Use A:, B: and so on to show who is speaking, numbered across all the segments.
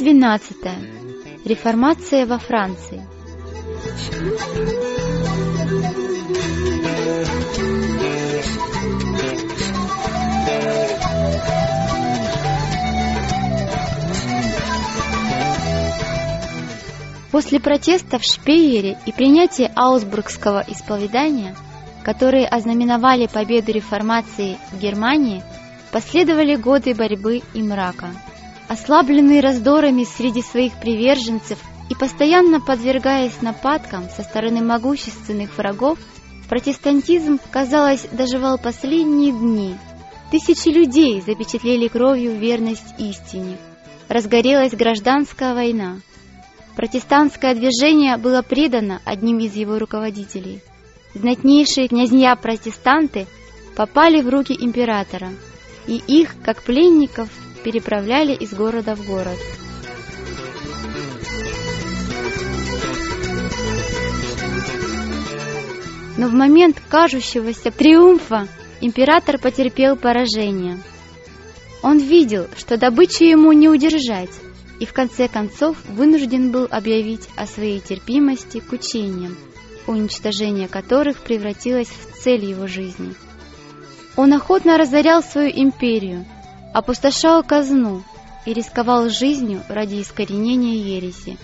A: 12. Реформация во Франции. После протеста в Шпеере и принятия Аусбургского исповедания, которые ознаменовали победу реформации в Германии, последовали годы борьбы и мрака – Ослабленный раздорами среди своих приверженцев и постоянно подвергаясь нападкам со стороны могущественных врагов, протестантизм, казалось, доживал последние дни. Тысячи людей запечатлели кровью верность истине. Разгорелась гражданская война. Протестантское движение было предано одним из его руководителей. Знатнейшие князья-протестанты попали в руки императора, и их, как пленников, переправляли из города в город. Но в момент кажущегося триумфа император потерпел поражение. Он видел, что добычу ему не удержать, и в конце концов вынужден был объявить о своей терпимости к учениям, уничтожение которых превратилось в цель его жизни. Он охотно разорял свою империю – опустошал казну и рисковал жизнью ради искоренения ереси.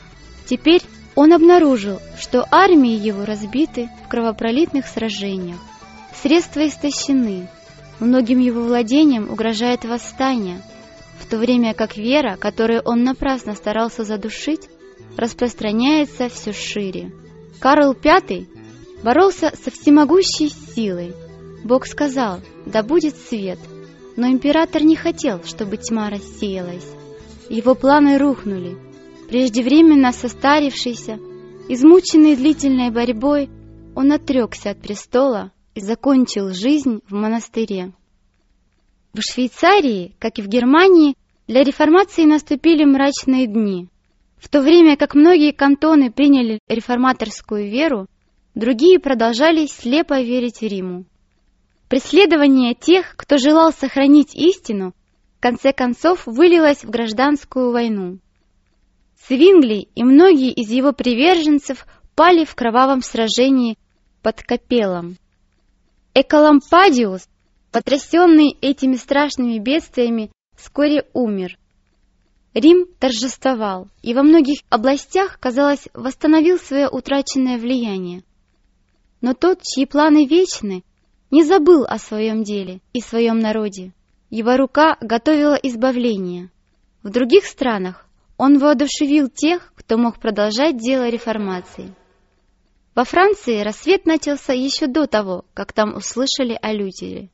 A: Теперь он обнаружил, что армии его разбиты в кровопролитных сражениях, средства истощены, многим его владениям угрожает восстание, в то время как вера, которую он напрасно старался задушить, распространяется все шире. Карл V боролся со всемогущей силой. Бог сказал, да будет свет – но император не хотел, чтобы тьма рассеялась. Его планы рухнули. Преждевременно состарившийся, измученный длительной борьбой, он отрекся от престола и закончил жизнь в монастыре. В Швейцарии, как и в Германии, для реформации наступили мрачные дни. В то время как многие кантоны приняли реформаторскую веру, другие продолжали слепо верить Риму. Преследование тех, кто желал сохранить истину, в конце концов вылилось в гражданскую войну. Свингли и многие из его приверженцев пали в кровавом сражении под Капелом. Эколампадиус, потрясенный этими страшными бедствиями, вскоре умер. Рим торжествовал и во многих областях, казалось, восстановил свое утраченное влияние. Но тот, чьи планы вечны, не забыл о своем деле и своем народе. Его рука готовила избавление. В других странах он воодушевил тех, кто мог продолжать дело реформации. Во Франции рассвет начался еще до того, как там услышали о Лютере.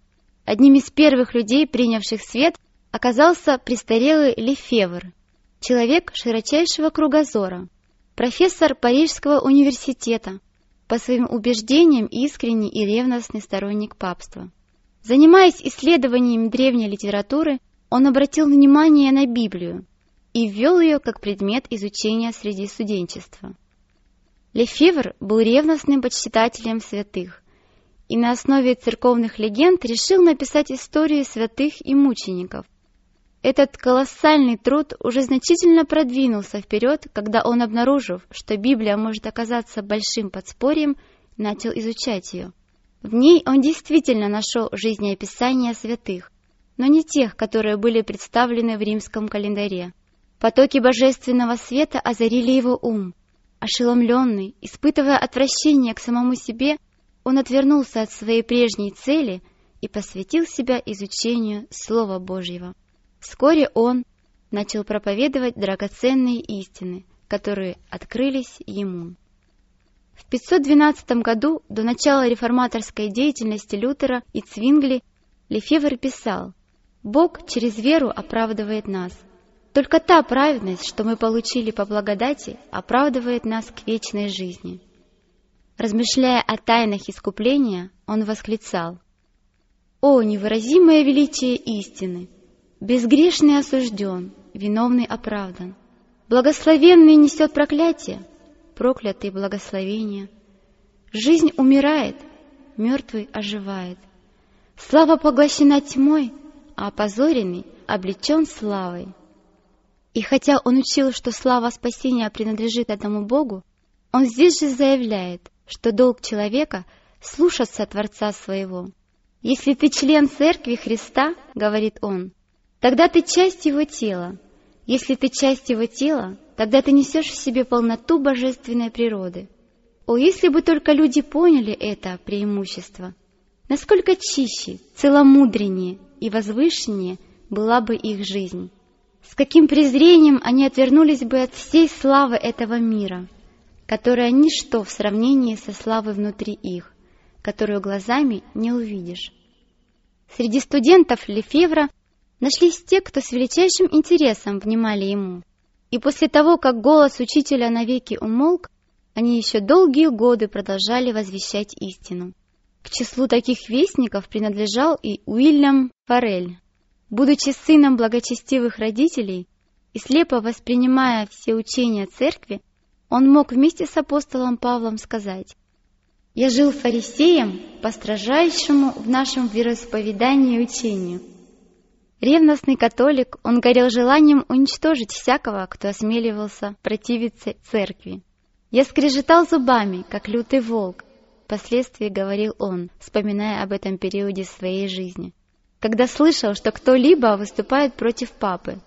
A: Одним из первых людей, принявших свет, оказался престарелый Лефевр, человек широчайшего кругозора, профессор Парижского университета, по своим убеждениям искренний и ревностный сторонник папства. Занимаясь исследованием древней литературы, он обратил внимание на Библию и ввел ее как предмет изучения среди студенчества. Лефевр был ревностным почитателем святых и на основе церковных легенд решил написать истории святых и мучеников, этот колоссальный труд уже значительно продвинулся вперед, когда он, обнаружив, что Библия может оказаться большим подспорьем, начал изучать ее. В ней он действительно нашел жизнеописания святых, но не тех, которые были представлены в римском календаре. Потоки божественного света озарили его ум. Ошеломленный, испытывая отвращение к самому себе, он отвернулся от своей прежней цели и посвятил себя изучению Слова Божьего. Вскоре он начал проповедовать драгоценные истины, которые открылись ему. В 512 году, до начала реформаторской деятельности Лютера и Цвингли, Лефевр писал, «Бог через веру оправдывает нас. Только та праведность, что мы получили по благодати, оправдывает нас к вечной жизни». Размышляя о тайнах искупления, он восклицал, «О, невыразимое величие истины! Безгрешный осужден, виновный оправдан. Благословенный несет проклятие, проклятый благословение. Жизнь умирает, мертвый оживает. Слава поглощена тьмой, а опозоренный облечен славой. И хотя он учил, что слава спасения принадлежит одному Богу, он здесь же заявляет, что долг человека — слушаться Творца своего. «Если ты член Церкви Христа, — говорит он, — тогда ты часть Его тела. Если ты часть Его тела, тогда ты несешь в себе полноту божественной природы. О, если бы только люди поняли это преимущество! Насколько чище, целомудреннее и возвышеннее была бы их жизнь! С каким презрением они отвернулись бы от всей славы этого мира, которая ничто в сравнении со славой внутри их, которую глазами не увидишь. Среди студентов Лефевра нашлись те, кто с величайшим интересом внимали ему. И после того, как голос учителя навеки умолк, они еще долгие годы продолжали возвещать истину. К числу таких вестников принадлежал и Уильям Форель. Будучи сыном благочестивых родителей и слепо воспринимая все учения церкви, он мог вместе с апостолом Павлом сказать «Я жил фарисеем по строжайшему в нашем вероисповедании учению». Ревностный католик, он горел желанием уничтожить всякого, кто осмеливался противиться церкви. «Я скрежетал зубами, как лютый волк», впоследствии говорил он, вспоминая об этом периоде своей жизни, когда слышал, что кто-либо выступает против папы.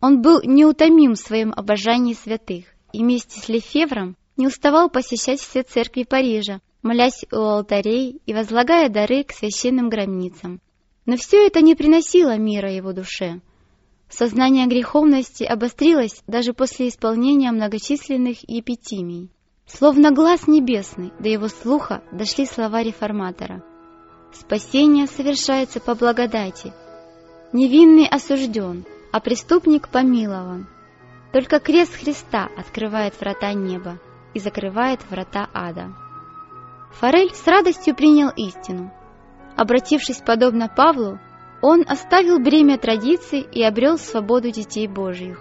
A: Он был неутомим в своем обожании святых и вместе с Лефевром не уставал посещать все церкви Парижа, молясь у алтарей и возлагая дары к священным гробницам. Но все это не приносило мира его душе. Сознание греховности обострилось даже после исполнения многочисленных епитимий. Словно глаз небесный, до его слуха дошли слова реформатора. «Спасение совершается по благодати. Невинный осужден, а преступник помилован. Только крест Христа открывает врата неба и закрывает врата ада». Форель с радостью принял истину. Обратившись подобно Павлу, он оставил бремя традиций и обрел свободу детей Божьих.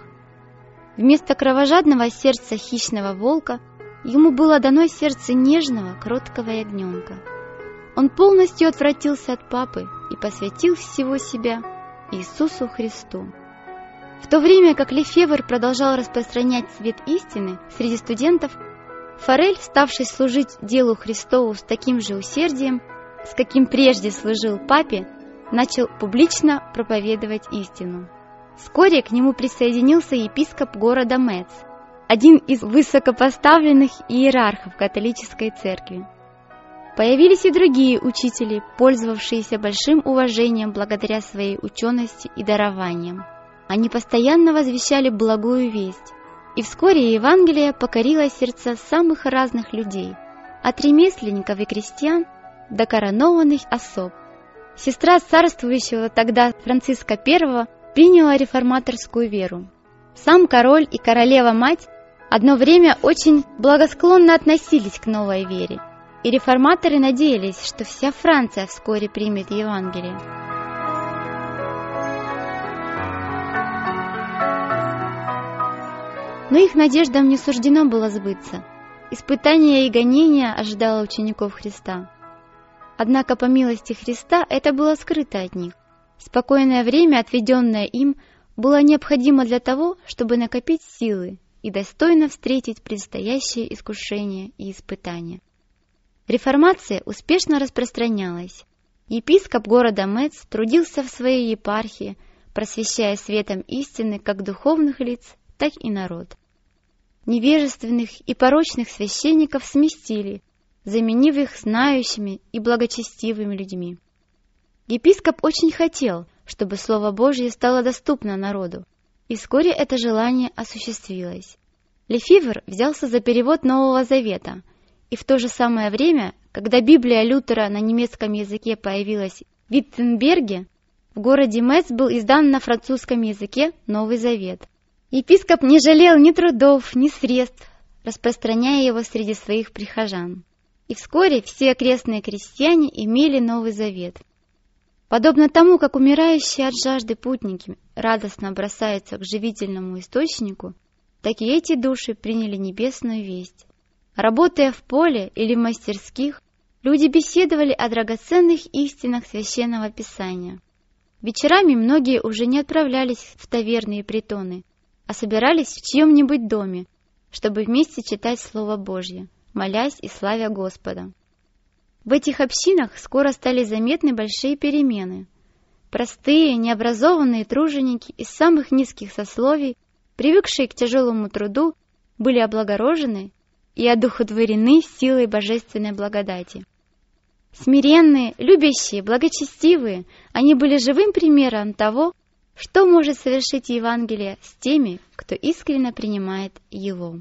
A: Вместо кровожадного сердца хищного волка ему было дано сердце нежного, кроткого ягненка. Он полностью отвратился от папы и посвятил всего себя Иисусу Христу. В то время как Лефевр продолжал распространять свет истины среди студентов, Форель, ставший служить делу Христову с таким же усердием, с каким прежде служил папе, начал публично проповедовать истину. Вскоре к нему присоединился епископ города Мец, один из высокопоставленных иерархов католической церкви. Появились и другие учители, пользовавшиеся большим уважением благодаря своей учености и дарованиям. Они постоянно возвещали благую весть, и вскоре Евангелие покорило сердца самых разных людей, от ремесленников и крестьян до коронованных особ. Сестра царствующего тогда Франциска I приняла реформаторскую веру. Сам король и королева-мать одно время очень благосклонно относились к новой вере, и реформаторы надеялись, что вся Франция вскоре примет Евангелие. Но их надеждам не суждено было сбыться. Испытания и гонения ожидало учеников Христа. Однако по милости Христа это было скрыто от них. Спокойное время, отведенное им, было необходимо для того, чтобы накопить силы и достойно встретить предстоящие искушения и испытания. Реформация успешно распространялась. Епископ города Мец трудился в своей епархии, просвещая светом истины как духовных лиц, так и народ. Невежественных и порочных священников сместили, заменив их знающими и благочестивыми людьми. Епископ очень хотел, чтобы Слово Божье стало доступно народу, и вскоре это желание осуществилось. Лефивер взялся за перевод Нового Завета, и в то же самое время, когда Библия Лютера на немецком языке появилась Виттенберге в городе Мец был издан на французском языке Новый Завет. Епископ не жалел ни трудов, ни средств, распространяя его среди своих прихожан. И вскоре все окрестные крестьяне имели Новый Завет. Подобно тому, как умирающие от жажды путники радостно бросаются к живительному источнику, так и эти души приняли небесную весть. Работая в поле или в мастерских, люди беседовали о драгоценных истинах Священного Писания. Вечерами многие уже не отправлялись в таверны и притоны, а собирались в чьем-нибудь доме, чтобы вместе читать Слово Божье, молясь и славя Господа. В этих общинах скоро стали заметны большие перемены. Простые, необразованные труженики из самых низких сословий, привыкшие к тяжелому труду, были облагорожены и одухотворены силой божественной благодати. Смиренные, любящие, благочестивые, они были живым примером того, что может совершить Евангелие с теми, кто искренне принимает его.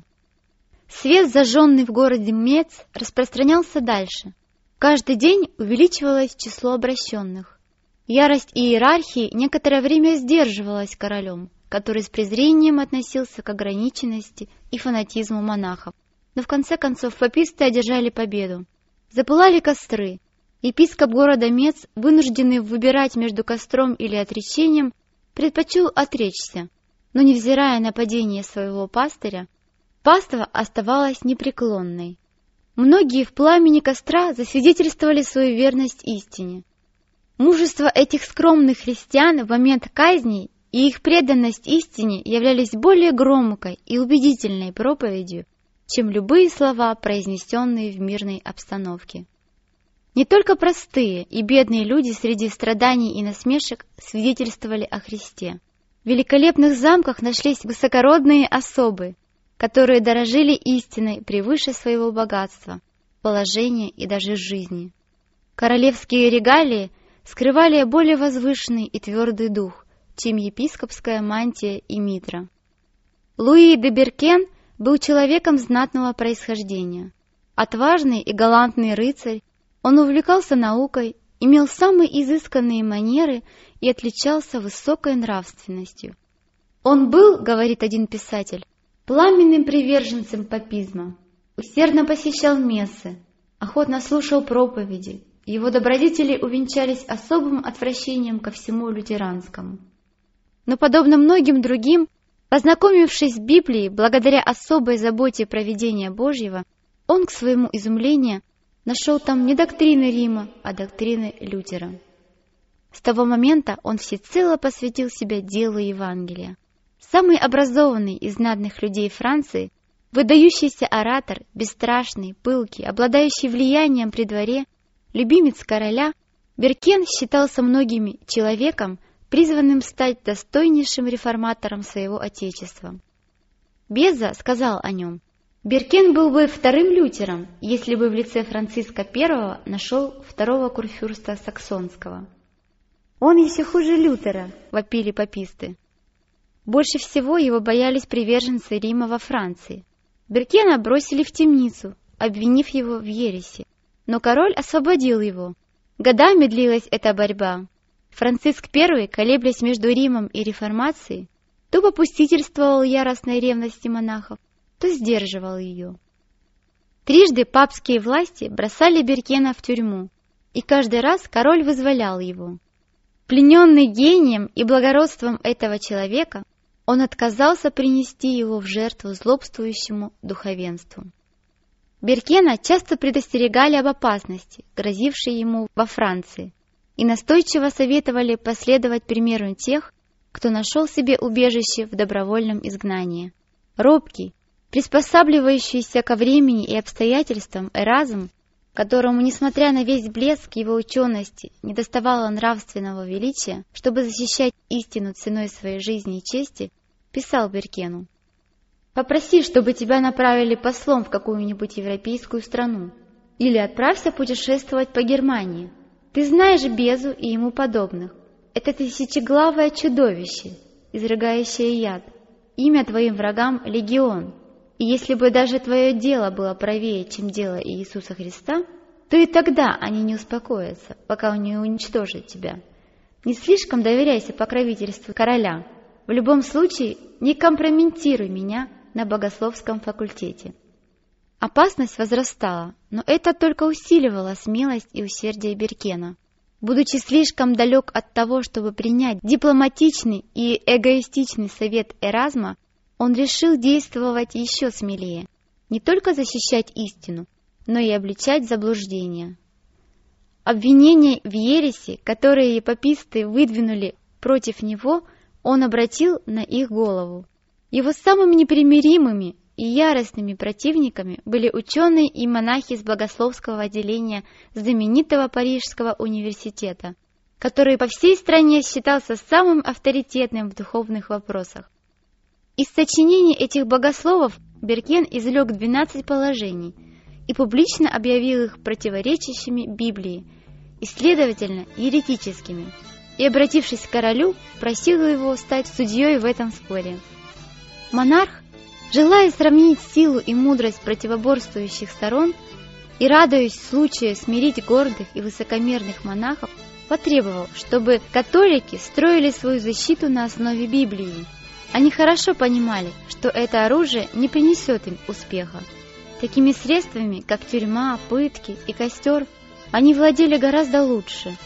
A: Свет, зажженный в городе Мец, распространялся дальше. Каждый день увеличивалось число обращенных. Ярость иерархии некоторое время сдерживалась королем, который с презрением относился к ограниченности и фанатизму монахов. Но в конце концов паписты одержали победу. Запылали костры. Епископ города Мец, вынужденный выбирать между костром или отречением, предпочел отречься, но, невзирая на падение своего пастыря, паства оставалась непреклонной. Многие в пламени костра засвидетельствовали свою верность истине. Мужество этих скромных христиан в момент казни и их преданность истине являлись более громкой и убедительной проповедью, чем любые слова, произнесенные в мирной обстановке. Не только простые и бедные люди среди страданий и насмешек свидетельствовали о Христе. В великолепных замках нашлись высокородные особы, которые дорожили истиной превыше своего богатства, положения и даже жизни. Королевские регалии скрывали более возвышенный и твердый дух, чем епископская мантия и митра. Луи де Беркен был человеком знатного происхождения. Отважный и галантный рыцарь, он увлекался наукой, имел самые изысканные манеры и отличался высокой нравственностью. Он был, говорит один писатель, пламенным приверженцем папизма, усердно посещал мессы, охотно слушал проповеди, его добродетели увенчались особым отвращением ко всему лютеранскому. Но, подобно многим другим, познакомившись с Библией благодаря особой заботе проведения Божьего, он, к своему изумлению, нашел там не доктрины Рима, а доктрины Лютера. С того момента он всецело посвятил себя делу Евангелия. Самый образованный из знатных людей Франции, выдающийся оратор, бесстрашный, пылкий, обладающий влиянием при дворе, любимец короля, Беркен считался многими человеком, призванным стать достойнейшим реформатором своего отечества. Беза сказал о нем, Беркен был бы вторым лютером, если бы в лице Франциска I нашел второго курфюрста Саксонского. «Он еще хуже Лютера», — вопили пописты. Больше всего его боялись приверженцы Рима во Франции. Беркена бросили в темницу, обвинив его в ереси. Но король освободил его. Годами длилась эта борьба. Франциск I, колеблясь между Римом и реформацией, то попустительствовал яростной ревности монахов, то сдерживал ее. Трижды папские власти бросали Беркена в тюрьму, и каждый раз король вызволял его. Плененный гением и благородством этого человека, он отказался принести его в жертву злобствующему духовенству. Беркена часто предостерегали об опасности, грозившей ему во Франции, и настойчиво советовали последовать примеру тех, кто нашел себе убежище в добровольном изгнании. Робкий, приспосабливающийся ко времени и обстоятельствам Эразм, которому, несмотря на весь блеск его учености, не доставало нравственного величия, чтобы защищать истину ценой своей жизни и чести, писал Беркену. «Попроси, чтобы тебя направили послом в какую-нибудь европейскую страну, или отправься путешествовать по Германии. Ты знаешь Безу и ему подобных. Это тысячеглавое чудовище, изрыгающее яд. Имя твоим врагам — Легион, и если бы даже твое дело было правее, чем дело Иисуса Христа, то и тогда они не успокоятся, пока он не уничтожит тебя. Не слишком доверяйся покровительству короля. В любом случае, не компрометируй меня на богословском факультете. Опасность возрастала, но это только усиливало смелость и усердие Беркена. Будучи слишком далек от того, чтобы принять дипломатичный и эгоистичный совет Эразма, он решил действовать еще смелее, не только защищать истину, но и обличать заблуждения. Обвинения в ереси, которые епописты выдвинули против него, он обратил на их голову. Его самыми непримиримыми и яростными противниками были ученые и монахи из богословского отделения знаменитого Парижского университета, который по всей стране считался самым авторитетным в духовных вопросах. Из сочинений этих богословов Беркен извлек 12 положений и публично объявил их противоречащими Библии и, следовательно, еретическими, и, обратившись к королю, просил его стать судьей в этом споре. Монарх Желая сравнить силу и мудрость противоборствующих сторон и радуясь случаю смирить гордых и высокомерных монахов, потребовал, чтобы католики строили свою защиту на основе Библии. Они хорошо понимали, что это оружие не принесет им успеха. Такими средствами, как тюрьма, пытки и костер, они владели гораздо лучше.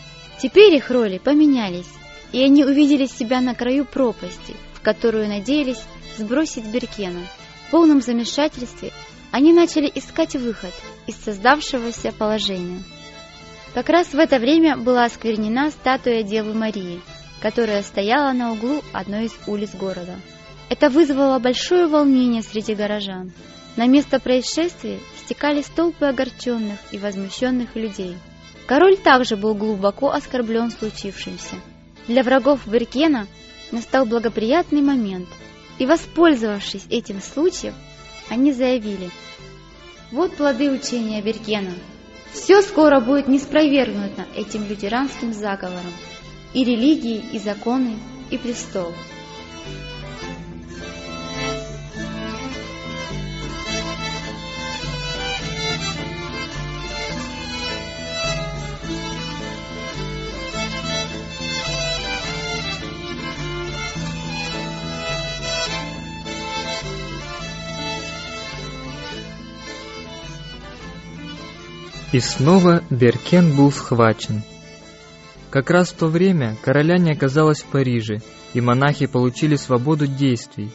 A: Теперь их роли поменялись, и они увидели себя на краю пропасти, в которую надеялись сбросить Беркена. В полном замешательстве они начали искать выход из создавшегося положения. Как раз в это время была осквернена статуя Девы Марии, которая стояла на углу одной из улиц города. Это вызвало большое волнение среди горожан. На место происшествия стекались толпы огорченных и возмущенных людей. Король также был глубоко оскорблен случившимся. Для врагов Беркена настал благоприятный момент – и, воспользовавшись этим случаем, они заявили, вот плоды учения Бергена. Все скоро будет неспровергнуто этим лютеранским заговором. И религии, и законы, и престол.
B: И снова Беркен был схвачен. Как раз в то время короля не оказалось в Париже, и монахи получили свободу действий.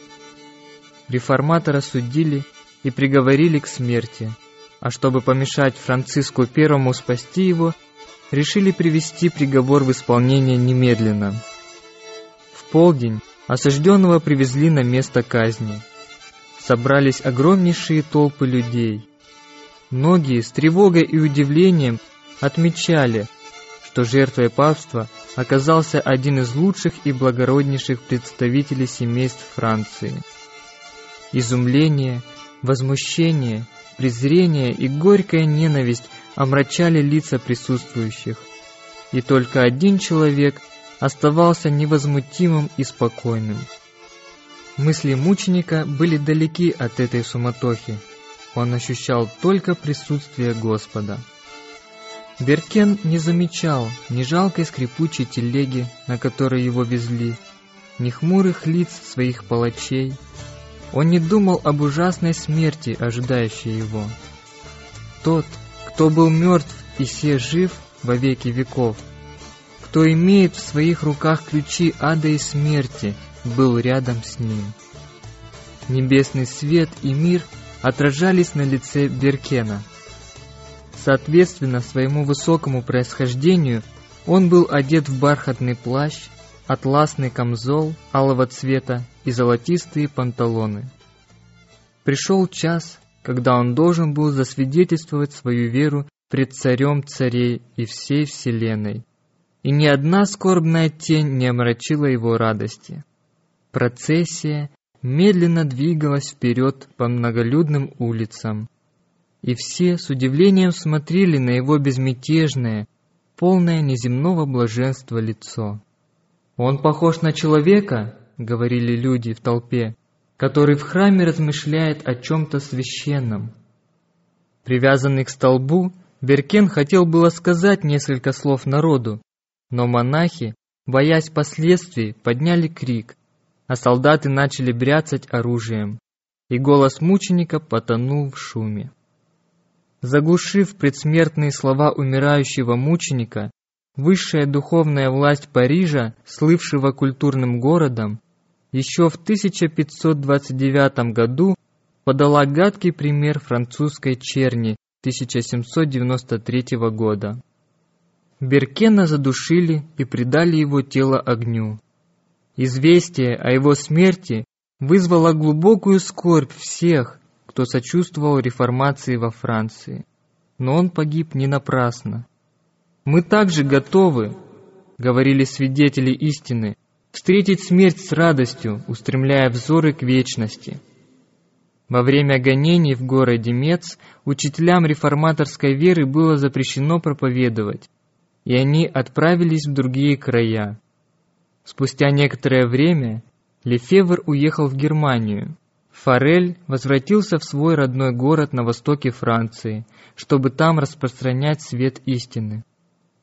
B: Реформатора судили и приговорили к смерти, а чтобы помешать Франциску Первому спасти его, решили привести приговор в исполнение немедленно. В полдень осажденного привезли на место казни. Собрались огромнейшие толпы людей. Многие с тревогой и удивлением отмечали, что жертвой папства оказался один из лучших и благороднейших представителей семейств Франции. Изумление, возмущение, презрение и горькая ненависть омрачали лица присутствующих, и только один человек оставался невозмутимым и спокойным. Мысли мученика были далеки от этой суматохи он ощущал только присутствие Господа. Беркен не замечал ни жалкой скрипучей телеги, на которой его везли, ни хмурых лиц своих палачей. Он не думал об ужасной смерти, ожидающей его. Тот, кто был мертв и се жив во веки веков, кто имеет в своих руках ключи ада и смерти, был рядом с ним. Небесный свет и мир — отражались на лице Беркена. Соответственно своему высокому происхождению, он был одет в бархатный плащ, атласный камзол алого цвета и золотистые панталоны. Пришел час, когда он должен был засвидетельствовать свою веру пред царем царей и всей вселенной. И ни одна скорбная тень не омрачила его радости. Процессия медленно двигалась вперед по многолюдным улицам, и все с удивлением смотрели на его безмятежное, полное неземного блаженства лицо. «Он похож на человека», — говорили люди в толпе, который в храме размышляет о чем-то священном. Привязанный к столбу, Беркен хотел было сказать несколько слов народу, но монахи, боясь последствий, подняли крик, а солдаты начали бряцать оружием, и голос мученика потонул в шуме. Заглушив предсмертные слова умирающего мученика, высшая духовная власть Парижа, слывшего культурным городом, еще в 1529 году подала гадкий пример французской черни 1793 года. Беркена задушили и предали его тело огню. Известие о его смерти вызвало глубокую скорбь всех, кто сочувствовал реформации во Франции. Но он погиб не напрасно. «Мы также готовы», — говорили свидетели истины, «встретить смерть с радостью, устремляя взоры к вечности». Во время гонений в городе Мец учителям реформаторской веры было запрещено проповедовать, и они отправились в другие края. Спустя некоторое время Лефевр уехал в Германию. Форель возвратился в свой родной город на востоке Франции, чтобы там распространять свет истины.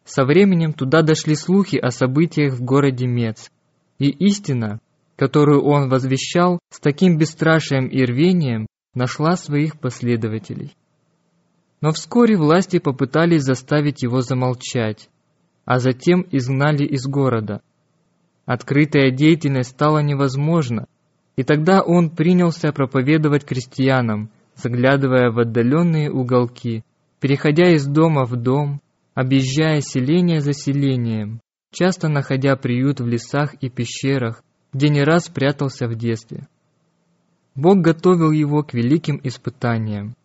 B: Со временем туда дошли слухи о событиях в городе Мец, и истина, которую он возвещал с таким бесстрашием и рвением, нашла своих последователей. Но вскоре власти попытались заставить его замолчать, а затем изгнали из города. Открытая деятельность стала невозможна, и тогда он принялся проповедовать крестьянам, заглядывая в отдаленные уголки, переходя из дома в дом, объезжая селение за селением, часто находя приют в лесах и пещерах, где не раз прятался в детстве. Бог готовил его к великим испытаниям.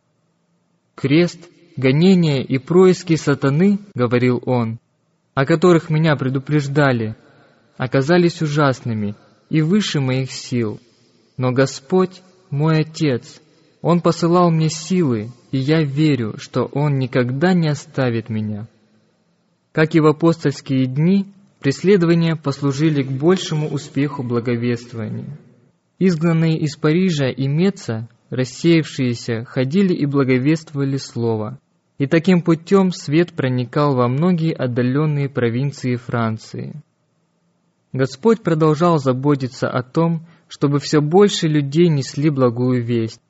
B: «Крест, гонение и происки сатаны, — говорил он, — о которых меня предупреждали, оказались ужасными и выше моих сил. Но Господь — мой Отец, Он посылал мне силы, и я верю, что Он никогда не оставит меня». Как и в апостольские дни, преследования послужили к большему успеху благовествования. Изгнанные из Парижа и Меца, рассеявшиеся, ходили и благовествовали Слово. И таким путем свет проникал во многие отдаленные провинции Франции. Господь продолжал заботиться о том, чтобы все больше людей несли благую весть.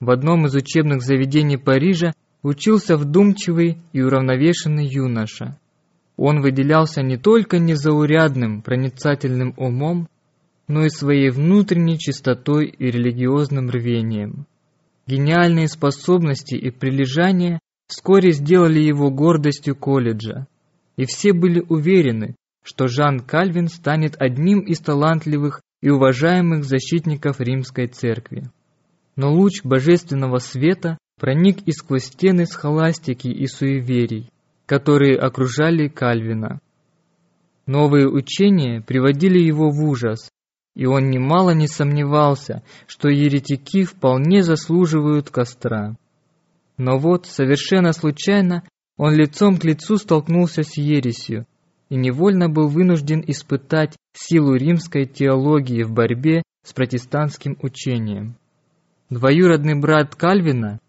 B: В одном из учебных заведений Парижа учился вдумчивый и уравновешенный юноша. Он выделялся не только незаурядным проницательным умом, но и своей внутренней чистотой и религиозным рвением. Гениальные способности и прилежание вскоре сделали его гордостью колледжа, и все были уверены, что Жан Кальвин станет одним из талантливых и уважаемых защитников римской церкви. Но луч божественного света проник и сквозь стены схоластики и суеверий, которые окружали Кальвина. Новые учения приводили его в ужас, и он немало не сомневался, что еретики вполне заслуживают костра. Но вот, совершенно случайно, он лицом к лицу столкнулся с ересью и невольно был вынужден испытать силу римской теологии в борьбе с протестантским учением. Двоюродный брат Кальвина,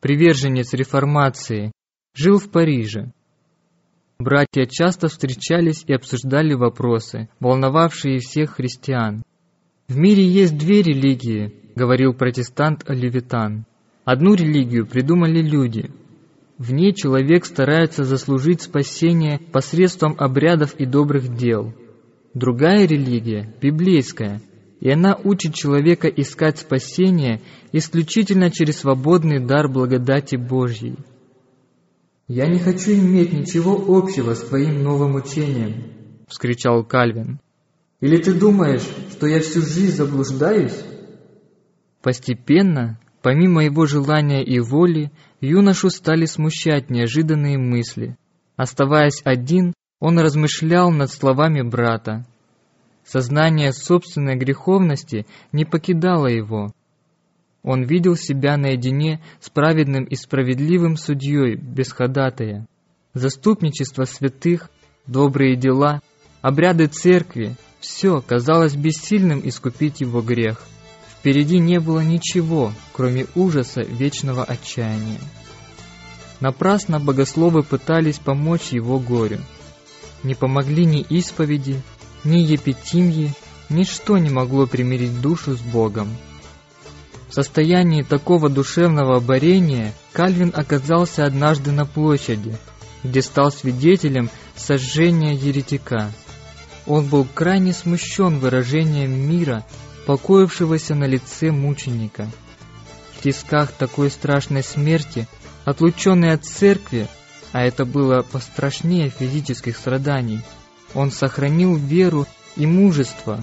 B: приверженец реформации, жил в Париже. Братья часто встречались и обсуждали вопросы, волновавшие всех христиан. «В мире есть две религии», — говорил протестант Оливитан. «Одну религию придумали люди. В ней человек старается заслужить спасение посредством обрядов и добрых дел. Другая религия, библейская, и она учит человека искать спасение исключительно через свободный дар благодати Божьей». «Я не хочу иметь ничего общего с твоим новым учением», — вскричал Кальвин. Или ты думаешь, что я всю жизнь заблуждаюсь?» Постепенно, помимо его желания и воли, юношу стали смущать неожиданные мысли. Оставаясь один, он размышлял над словами брата. Сознание собственной греховности не покидало его. Он видел себя наедине с праведным и справедливым судьей без ходатая. Заступничество святых, добрые дела, обряды церкви — все казалось бессильным искупить его грех. Впереди не было ничего, кроме ужаса вечного отчаяния. Напрасно богословы пытались помочь его горю. Не помогли ни исповеди, ни епитимьи, ничто не могло примирить душу с Богом. В состоянии такого душевного борения Кальвин оказался однажды на площади, где стал свидетелем сожжения еретика. Он был крайне смущен выражением мира, покоившегося на лице мученика. В тисках такой страшной смерти, отлученный от церкви, а это было пострашнее физических страданий, он сохранил веру и мужество,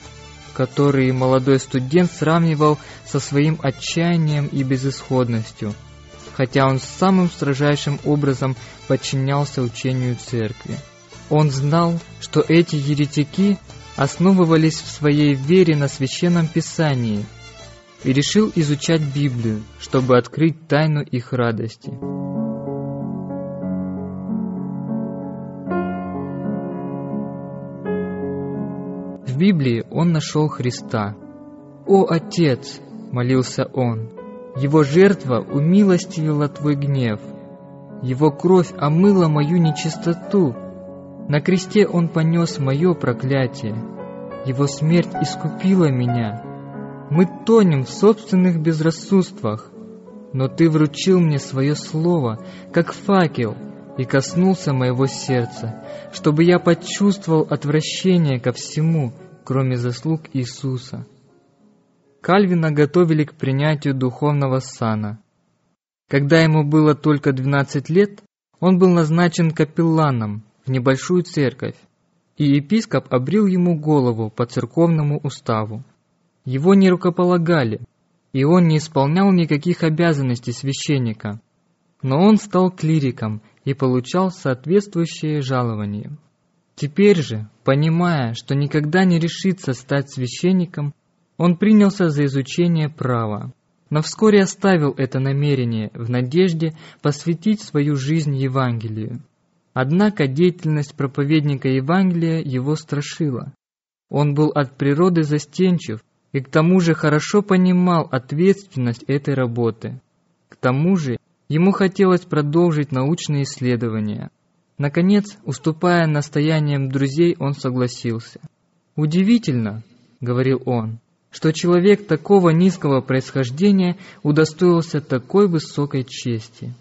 B: который молодой студент сравнивал со своим отчаянием и безысходностью, хотя он самым строжайшим образом подчинялся учению церкви. Он знал, что эти еретики основывались в своей вере на священном писании и решил изучать Библию, чтобы открыть тайну их радости. Библии он нашел Христа. «О, Отец!» — молился он. «Его жертва умилостивила Твой гнев. Его кровь омыла мою нечистоту. На кресте Он понес мое проклятие. Его смерть искупила меня. Мы тонем в собственных безрассудствах, но Ты вручил мне свое слово, как факел, и коснулся моего сердца, чтобы я почувствовал отвращение ко всему, кроме заслуг Иисуса. Кальвина готовили к принятию духовного сана. Когда ему было только 12 лет, он был назначен капелланом небольшую церковь, и епископ обрил ему голову по церковному уставу. Его не рукополагали, и он не исполнял никаких обязанностей священника, но он стал клириком и получал соответствующее жалование. Теперь же, понимая, что никогда не решится стать священником, он принялся за изучение права, но вскоре оставил это намерение в надежде посвятить свою жизнь Евангелию. Однако деятельность проповедника Евангелия его страшила. Он был от природы застенчив и к тому же хорошо понимал ответственность этой работы. К тому же ему хотелось продолжить научные исследования – Наконец, уступая настояниям друзей, он согласился. «Удивительно», — говорил он, — «что человек такого низкого происхождения удостоился такой высокой чести».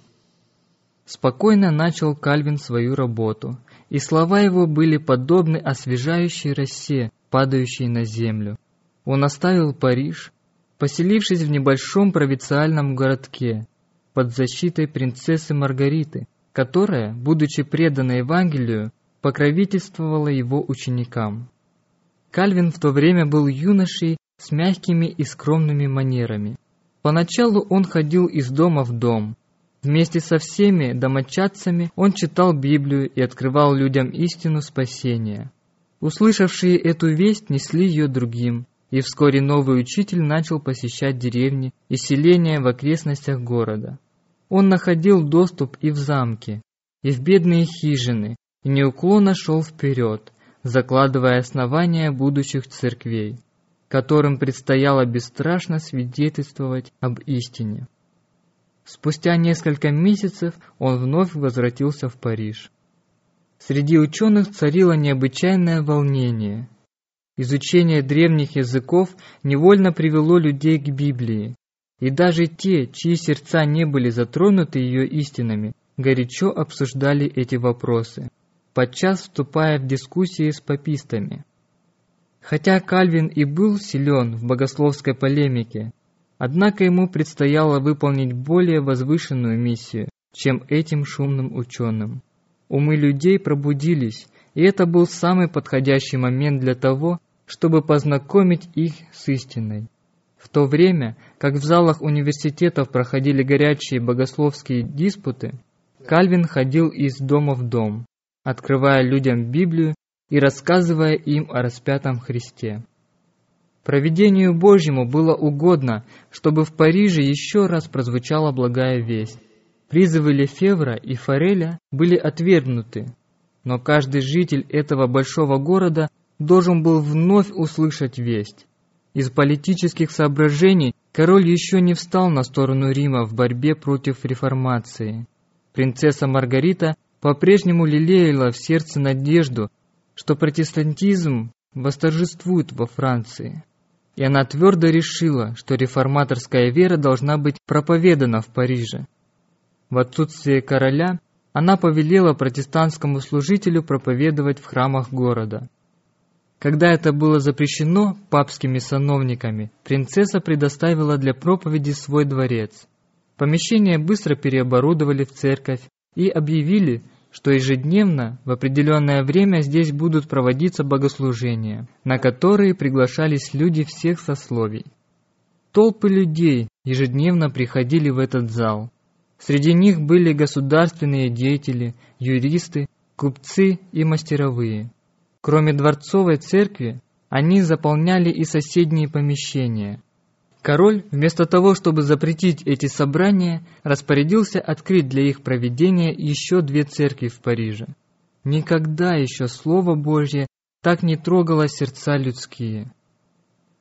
B: Спокойно начал Кальвин свою работу, и слова его были подобны освежающей росе, падающей на землю. Он оставил Париж, поселившись в небольшом провинциальном городке под защитой принцессы Маргариты, которая, будучи предана Евангелию, покровительствовала его ученикам. Кальвин в то время был юношей с мягкими и скромными манерами. Поначалу он ходил из дома в дом. Вместе со всеми домочадцами он читал Библию и открывал людям истину спасения. Услышавшие эту весть несли ее другим, и вскоре новый учитель начал посещать деревни и селения в окрестностях города. Он находил доступ и в замки, и в бедные хижины, и неуклонно шел вперед, закладывая основания будущих церквей, которым предстояло бесстрашно свидетельствовать об истине. Спустя несколько месяцев он вновь возвратился в Париж. Среди ученых царило необычайное волнение. Изучение древних языков невольно привело людей к Библии, и даже те, чьи сердца не были затронуты ее истинами, горячо обсуждали эти вопросы, подчас вступая в дискуссии с папистами. Хотя Кальвин и был силен в богословской полемике, однако ему предстояло выполнить более возвышенную миссию, чем этим шумным ученым. Умы людей пробудились, и это был самый подходящий момент для того, чтобы познакомить их с истиной. В то время, как в залах университетов проходили горячие богословские диспуты, Кальвин ходил из дома в дом, открывая людям Библию и рассказывая им о распятом Христе. Провидению Божьему было угодно, чтобы в Париже еще раз прозвучала благая весть. Призывы Лефевра и Фореля были отвергнуты, но каждый житель этого большого города должен был вновь услышать весть. Из политических соображений король еще не встал на сторону Рима в борьбе против реформации. принцесса Маргарита по-прежнему лелеяла в сердце надежду, что протестантизм восторжествует во Франции. И она твердо решила, что реформаторская вера должна быть проповедана в Париже. В отсутствие короля она повелела протестантскому служителю проповедовать в храмах города. Когда это было запрещено папскими сановниками, принцесса предоставила для проповеди свой дворец. Помещение быстро переоборудовали в церковь и объявили, что ежедневно в определенное время здесь будут проводиться богослужения, на которые приглашались люди всех сословий. Толпы людей ежедневно приходили в этот зал. Среди них были государственные деятели, юристы, купцы и мастеровые. Кроме дворцовой церкви, они заполняли и соседние помещения – Король, вместо того, чтобы запретить эти собрания, распорядился открыть для их проведения еще две церкви в Париже. Никогда еще Слово Божье так не трогало сердца людские.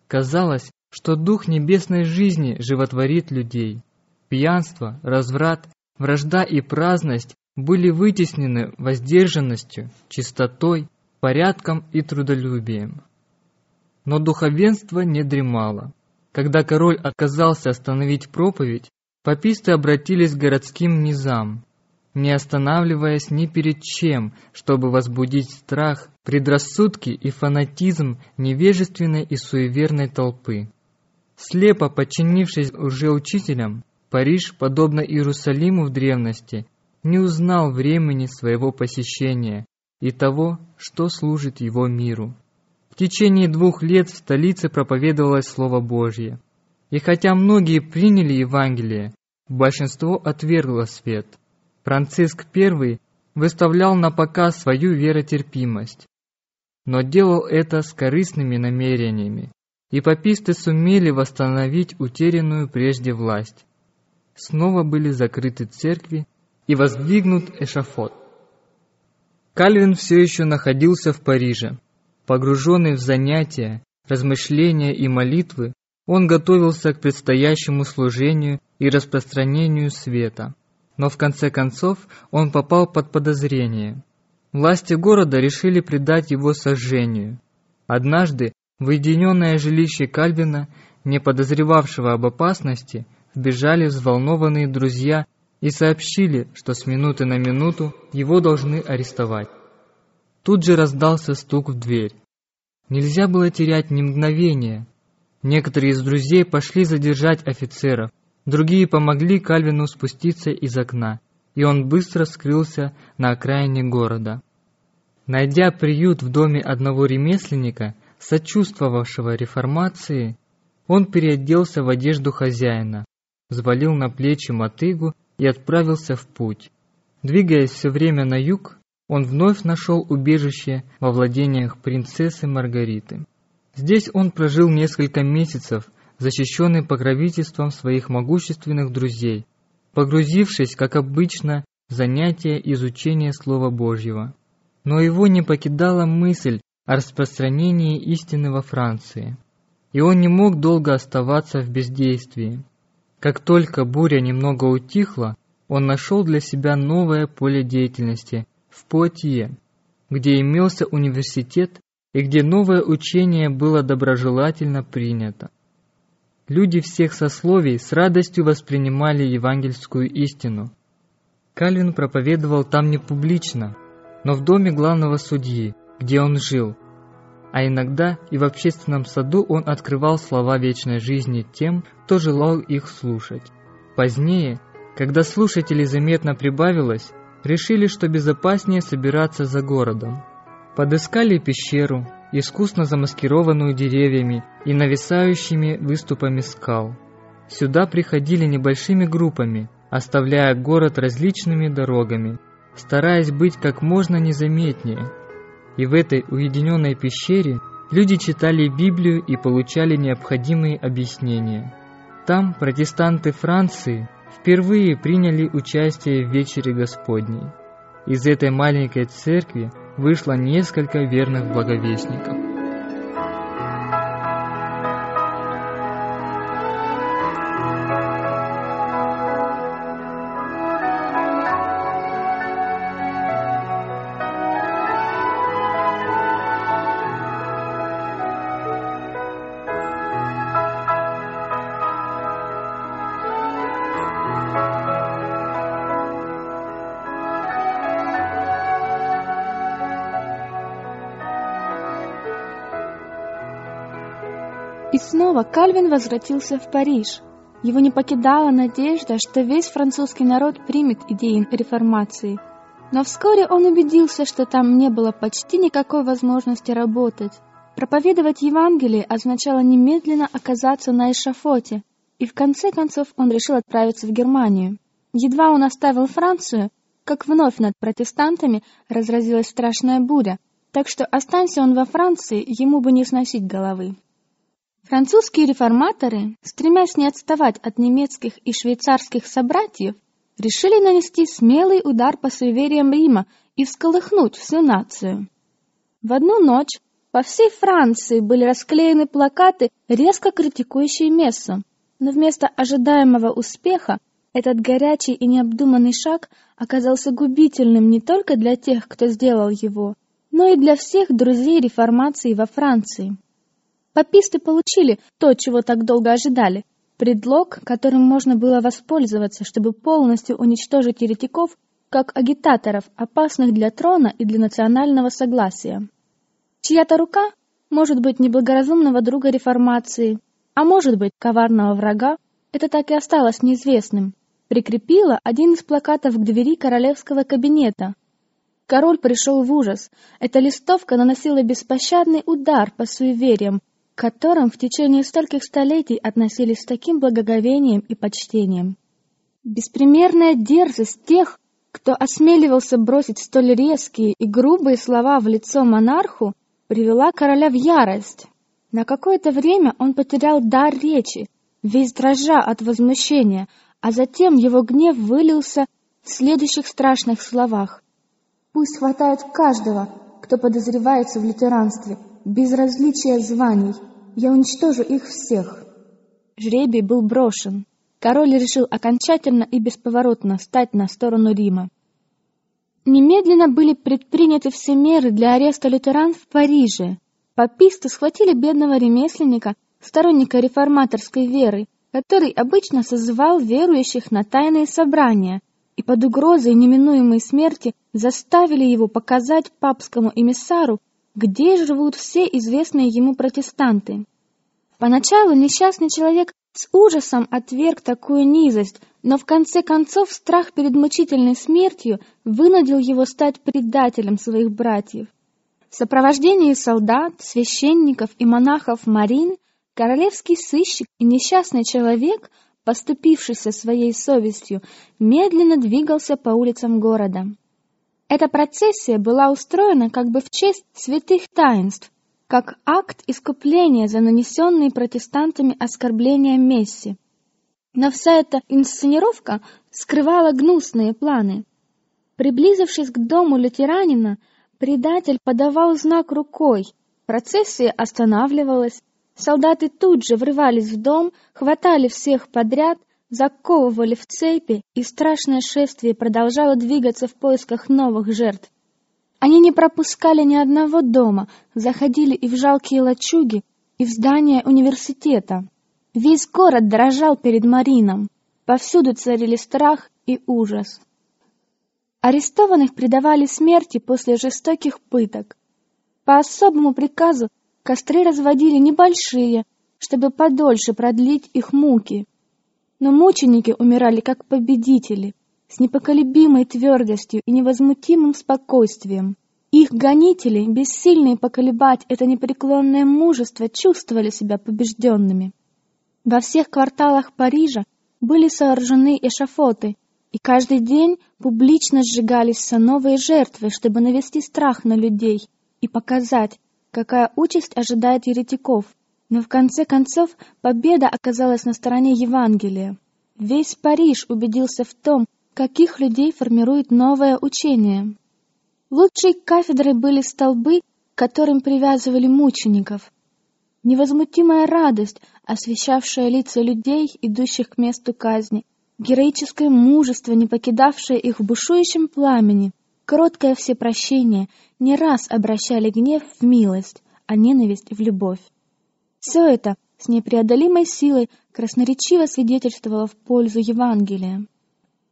B: Казалось, что Дух небесной жизни животворит людей. Пьянство, разврат, вражда и праздность были вытеснены воздержанностью, чистотой, порядком и трудолюбием. Но духовенство не дремало. Когда король отказался остановить проповедь, паписты обратились к городским низам, не останавливаясь ни перед чем, чтобы возбудить страх, предрассудки и фанатизм невежественной и суеверной толпы. Слепо подчинившись уже учителям, Париж, подобно Иерусалиму в древности, не узнал времени своего посещения и того, что служит его миру. В течение двух лет в столице проповедовалось Слово Божье. И хотя многие приняли Евангелие, большинство отвергло свет. Франциск I выставлял на показ свою веротерпимость, но делал это с корыстными намерениями, и паписты сумели восстановить утерянную прежде власть. Снова были закрыты церкви и воздвигнут эшафот. Кальвин все еще находился в Париже. Погруженный в занятия, размышления и молитвы, он готовился к предстоящему служению и распространению света. Но в конце концов он попал под подозрение. Власти города решили предать его сожжению. Однажды в уединенное жилище Кальвина, не подозревавшего об опасности, вбежали взволнованные друзья и сообщили, что с минуты на минуту его должны арестовать. Тут же раздался стук в дверь. Нельзя было терять ни мгновения. Некоторые из друзей пошли задержать офицеров, другие помогли Кальвину спуститься из окна, и он быстро скрылся на окраине города. Найдя приют в доме одного ремесленника, сочувствовавшего реформации, он переоделся в одежду хозяина, взвалил на плечи мотыгу и отправился в путь. Двигаясь все время на юг, он вновь нашел убежище во владениях принцессы Маргариты. Здесь он прожил несколько месяцев, защищенный покровительством своих могущественных друзей, погрузившись, как обычно, в занятия изучения Слова Божьего. Но его не покидала мысль о распространении истины во Франции, и он не мог долго оставаться в бездействии. Как только буря немного утихла, он нашел для себя новое поле деятельности – в Пуатье, где имелся университет и где новое учение было доброжелательно принято. Люди всех сословий с радостью воспринимали евангельскую истину. Кальвин проповедовал там не публично, но в доме главного судьи, где он жил, а иногда и в общественном саду он открывал слова вечной жизни тем, кто желал их слушать. Позднее, когда слушателей заметно прибавилось, решили, что безопаснее собираться за городом. Подыскали пещеру, искусно замаскированную деревьями и нависающими выступами скал. Сюда приходили небольшими группами, оставляя город различными дорогами, стараясь быть как можно незаметнее. И в этой уединенной пещере люди читали Библию и получали необходимые объяснения. Там протестанты Франции впервые приняли участие в вечере Господней. Из этой маленькой церкви вышло несколько верных благовестников.
A: И снова Кальвин возвратился в Париж. Его не покидала надежда, что весь французский народ примет идеи реформации. Но вскоре он убедился, что там не было почти никакой возможности работать. Проповедовать Евангелие означало немедленно оказаться на эшафоте, и в конце концов он решил отправиться в Германию. Едва он оставил Францию, как вновь над протестантами разразилась страшная буря, так что останься он во Франции, ему бы не сносить головы. Французские реформаторы, стремясь не отставать от немецких и швейцарских собратьев, решили нанести смелый удар по суевериям Рима и всколыхнуть всю нацию. В одну ночь по всей Франции были расклеены плакаты, резко критикующие Мессу, но вместо ожидаемого успеха этот горячий и необдуманный шаг оказался губительным не только для тех, кто сделал его, но и для всех друзей реформации во Франции. Паписты получили то, чего так долго ожидали, предлог, которым можно было воспользоваться, чтобы полностью уничтожить еретиков как агитаторов, опасных для трона и для национального согласия. Чья-то рука, может быть, неблагоразумного друга реформации, а может быть, коварного врага, это так и осталось неизвестным, прикрепила один из плакатов к двери королевского кабинета. Король пришел в ужас. Эта листовка наносила беспощадный удар по суевериям, которым в течение стольких столетий относились с таким благоговением и почтением. Беспримерная дерзость тех, кто осмеливался бросить столь резкие и грубые слова в лицо монарху, привела короля в ярость. На какое-то время он потерял дар речи, весь дрожа от возмущения, а затем его гнев вылился в следующих страшных словах. «Пусть хватает каждого, кто подозревается в лютеранстве, без различия званий. Я уничтожу их всех». Жребий был брошен. Король решил окончательно и бесповоротно стать на сторону Рима. Немедленно были предприняты все меры для ареста лютеран в Париже. Паписты схватили бедного ремесленника, сторонника реформаторской веры, который обычно созывал верующих на тайные собрания, и под угрозой неминуемой смерти заставили его показать папскому эмиссару, где живут все известные ему протестанты. Поначалу несчастный человек с ужасом отверг такую низость, но в конце концов страх перед мучительной смертью вынудил его стать предателем своих братьев. В сопровождении солдат, священников и монахов Марин королевский сыщик и несчастный человек, поступившийся своей совестью, медленно двигался по улицам города. Эта процессия была устроена как бы в честь святых таинств, как акт искупления за нанесенные протестантами оскорбления Месси. Но вся эта инсценировка скрывала гнусные планы. Приблизившись к дому лютеранина, предатель подавал знак рукой, процессия останавливалась, солдаты тут же врывались в дом, хватали всех подряд, заковывали в цепи, и страшное шествие продолжало двигаться в поисках новых жертв. Они не пропускали ни одного дома, заходили и в жалкие лачуги, и в здание университета. Весь город дрожал перед Марином. Повсюду царили страх и ужас. Арестованных предавали смерти после жестоких пыток. По особому приказу костры разводили небольшие, чтобы подольше продлить их муки. Но мученики умирали как победители, с непоколебимой твердостью и невозмутимым спокойствием. Их гонители, бессильные поколебать это непреклонное мужество, чувствовали себя побежденными. Во всех кварталах Парижа были сооружены эшафоты, и каждый день публично сжигались все новые жертвы, чтобы навести страх на людей и показать, какая участь ожидает еретиков. Но в конце концов победа оказалась на стороне Евангелия. Весь Париж убедился в том, каких людей формирует новое учение. Лучшей кафедрой были столбы, к которым привязывали мучеников. Невозмутимая радость, освещавшая лица людей, идущих к месту казни, героическое мужество, не покидавшее их в бушующем пламени, кроткое всепрощение не раз обращали гнев в милость, а ненависть в любовь. Все это с непреодолимой силой красноречиво свидетельствовало в пользу Евангелия.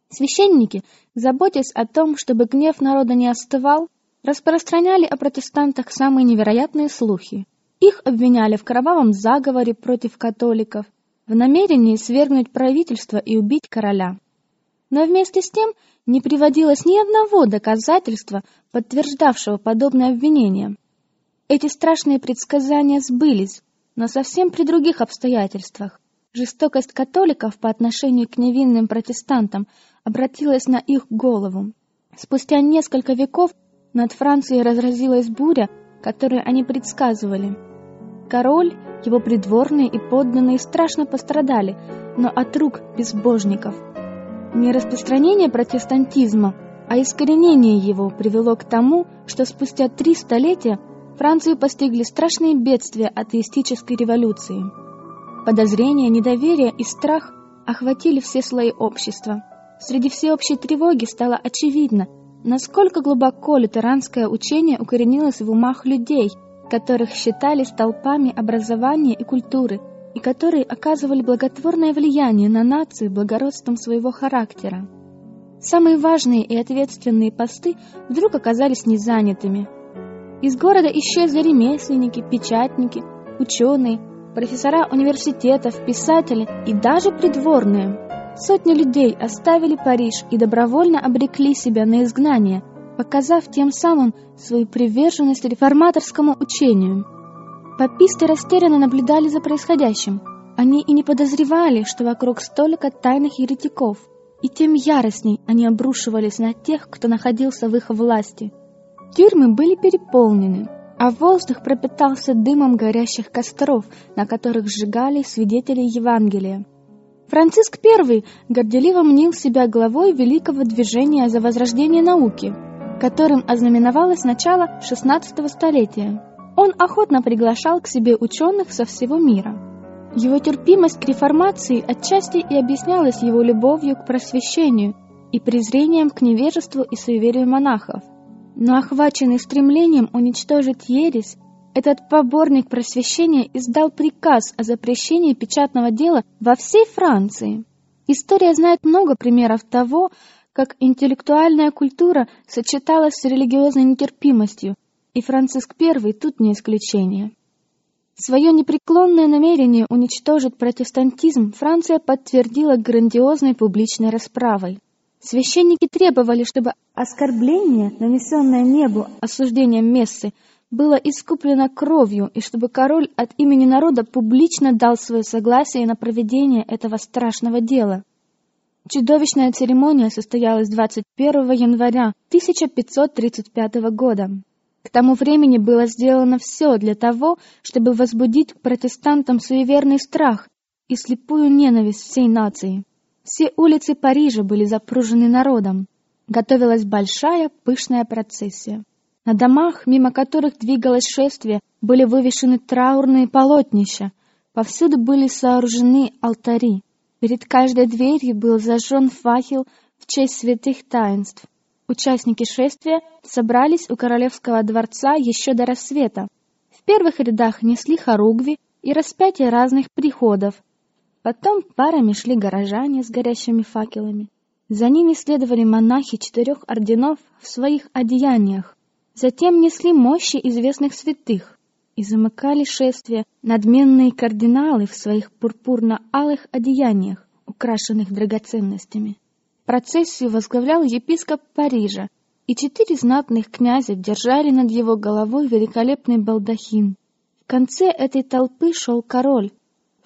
A: Священники, заботясь о том, чтобы гнев народа не остывал, распространяли о протестантах самые невероятные слухи. Их обвиняли в кровавом заговоре против католиков, в намерении свергнуть правительство и убить короля. Но вместе с тем не приводилось ни одного доказательства, подтверждавшего подобное обвинение. Эти страшные предсказания сбылись, но совсем при других обстоятельствах. Жестокость католиков по отношению к невинным протестантам обратилась на их голову. Спустя несколько веков над Францией разразилась буря, которую они предсказывали. Король, его придворные и подданные страшно пострадали, но от рук безбожников. Не распространение протестантизма, а искоренение его привело к тому, что спустя три столетия Францию постигли страшные бедствия атеистической революции. Подозрения, недоверие и страх охватили все слои общества. Среди всеобщей тревоги стало очевидно, насколько глубоко лютеранское учение укоренилось в умах людей, которых считали столпами образования и культуры, и которые оказывали благотворное влияние на нации благородством своего характера. Самые важные и ответственные посты вдруг оказались незанятыми. Из города исчезли ремесленники, печатники, ученые, профессора университетов, писатели и даже придворные. Сотни людей оставили Париж и добровольно обрекли себя на изгнание, показав тем самым свою приверженность реформаторскому учению. Паписты растерянно наблюдали за происходящим. Они и не подозревали, что вокруг столько тайных еретиков, и тем яростней они обрушивались на тех, кто находился в их власти – Тюрьмы были переполнены, а воздух пропитался дымом горящих костров, на которых сжигали свидетелей Евангелия. Франциск I горделиво мнил себя главой великого движения за возрождение науки, которым ознаменовалось начало XVI столетия. Он охотно приглашал к себе ученых со всего мира. Его терпимость к реформации отчасти и объяснялась его любовью к просвещению и презрением к невежеству и суеверию монахов. Но охваченный стремлением уничтожить ересь, этот поборник просвещения издал приказ о запрещении печатного дела во всей Франции. История знает много примеров того, как интеллектуальная культура сочеталась с религиозной нетерпимостью, и Франциск I тут не исключение. Свое непреклонное намерение уничтожить протестантизм Франция подтвердила грандиозной публичной расправой. Священники требовали, чтобы оскорбление, нанесенное небу осуждением Мессы, было искуплено кровью, и чтобы король от имени народа публично дал свое согласие на проведение этого страшного дела. Чудовищная церемония состоялась 21 января 1535 года. К тому времени было сделано все для того, чтобы возбудить к протестантам суеверный страх и слепую ненависть всей нации. Все улицы Парижа были запружены народом. Готовилась большая пышная процессия. На домах, мимо которых двигалось шествие, были вывешены траурные полотнища. Повсюду были сооружены алтари. Перед каждой дверью был зажжен факел в честь святых таинств. Участники шествия собрались у королевского дворца еще до рассвета. В первых рядах несли хоругви и распятия разных приходов, Потом парами шли горожане с горящими факелами. За ними следовали монахи четырех орденов в своих одеяниях. Затем несли мощи известных святых и замыкали шествие надменные кардиналы в своих пурпурно-алых одеяниях, украшенных драгоценностями. Процессию возглавлял епископ Парижа, и четыре знатных князя держали над его головой великолепный балдахин. В конце этой толпы шел король,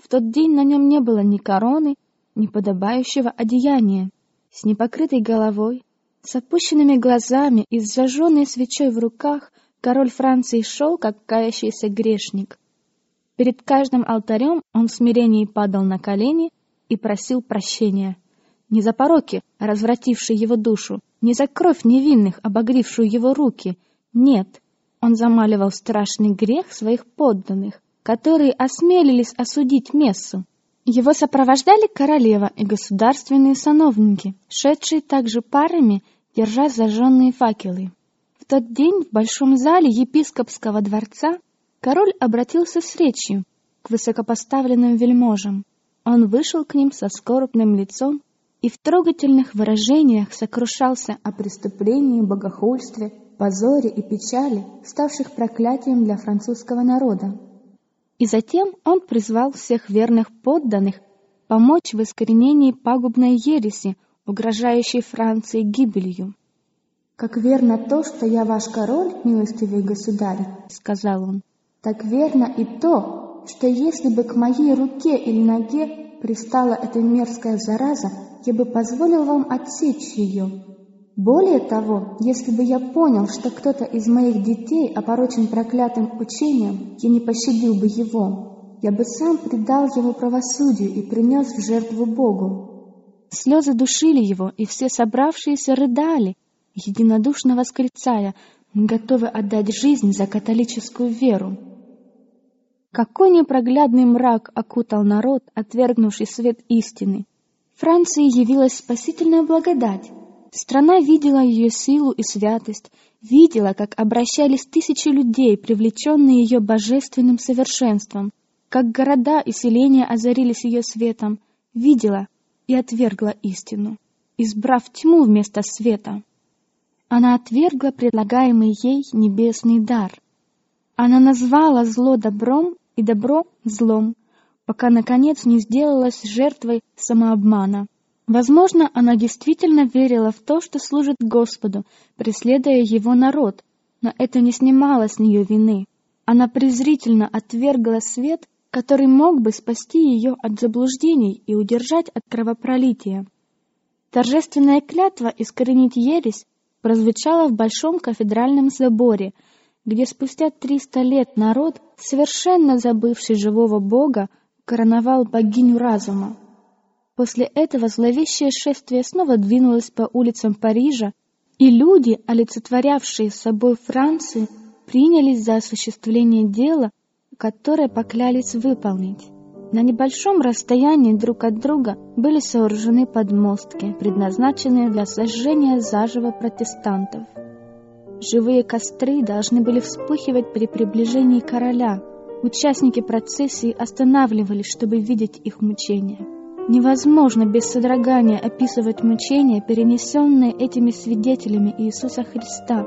A: тот день на нем не было ни короны, ни подобающего одеяния. С непокрытой головой, с опущенными глазами и с зажженной свечой в руках король Франции шел, как кающийся грешник. Перед каждым алтарем он в смирении падал на колени и просил прощения. Не за пороки, развратившие его душу, не за кровь невинных, обогрившую его руки. Нет, он замаливал страшный грех своих подданных, которые осмелились осудить Мессу. Его сопровождали королева и государственные сановники, шедшие также парами, держа зажженные факелы. В тот день в большом зале епископского дворца король обратился с речью к высокопоставленным вельможам. Он вышел к ним со скорбным лицом и в трогательных выражениях сокрушался о преступлении, богохульстве, позоре и печали, ставших проклятием для французского народа. И затем он призвал всех верных подданных помочь в искоренении пагубной ереси, угрожающей Франции гибелью. «Как верно то, что я ваш король, милостивый государь», — сказал он, — «так верно и то, что если бы к моей руке или ноге пристала эта мерзкая зараза, я бы позволил вам отсечь ее. Более того, если бы я понял, что кто-то из моих детей опорочен проклятым учением, я не пощадил бы его. Я бы сам предал его правосудию и принес в жертву Богу. Слезы душили его, и все собравшиеся рыдали, единодушно восклицая, мы готовы отдать жизнь за католическую веру. Какой непроглядный мрак окутал народ, отвергнувший свет истины. Франции явилась спасительная благодать. Страна видела ее силу и святость, видела, как обращались тысячи людей, привлеченные ее божественным совершенством, как города и селения озарились ее светом, видела и отвергла истину, избрав тьму вместо света. Она отвергла предлагаемый ей небесный дар. Она назвала зло добром и добро злом, пока, наконец, не сделалась жертвой самообмана. Возможно, она действительно верила в то, что служит Господу, преследуя его народ, но это не снимало с нее вины. Она презрительно отвергла свет, который мог бы спасти ее от заблуждений и удержать от кровопролития. Торжественная клятва искоренить ересь прозвучала в Большом кафедральном соборе, где спустя триста лет народ, совершенно забывший живого Бога, короновал богиню разума. После этого зловещее шествие снова двинулось по улицам Парижа, и люди, олицетворявшие собой Францию, принялись за осуществление дела, которое поклялись выполнить. На небольшом расстоянии друг от друга были сооружены подмостки, предназначенные для сожжения заживо протестантов. Живые костры должны были вспыхивать при приближении короля, Участники процессии останавливались, чтобы видеть их мучения. Невозможно без содрогания описывать мучения, перенесенные этими свидетелями Иисуса Христа.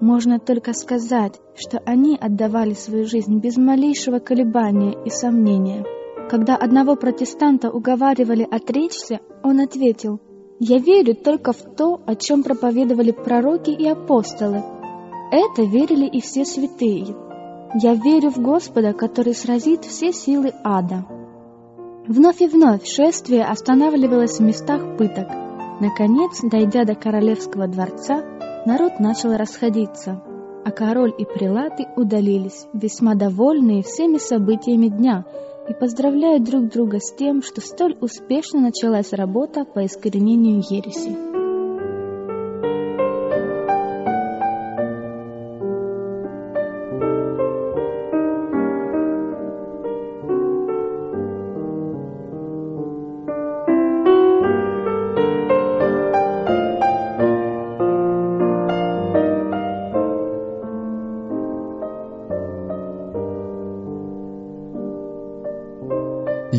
A: Можно только сказать, что они отдавали свою жизнь без малейшего колебания и сомнения. Когда одного протестанта уговаривали отречься, он ответил, «Я верю только в то, о чем проповедовали пророки и апостолы. Это верили и все святые, я верю в Господа, который сразит все силы ада. Вновь и вновь шествие останавливалось в местах пыток. Наконец, дойдя до королевского дворца, народ начал расходиться, а король и прилаты удалились, весьма довольные всеми событиями дня, и поздравляют друг друга с тем, что столь успешно началась работа по искоренению ереси.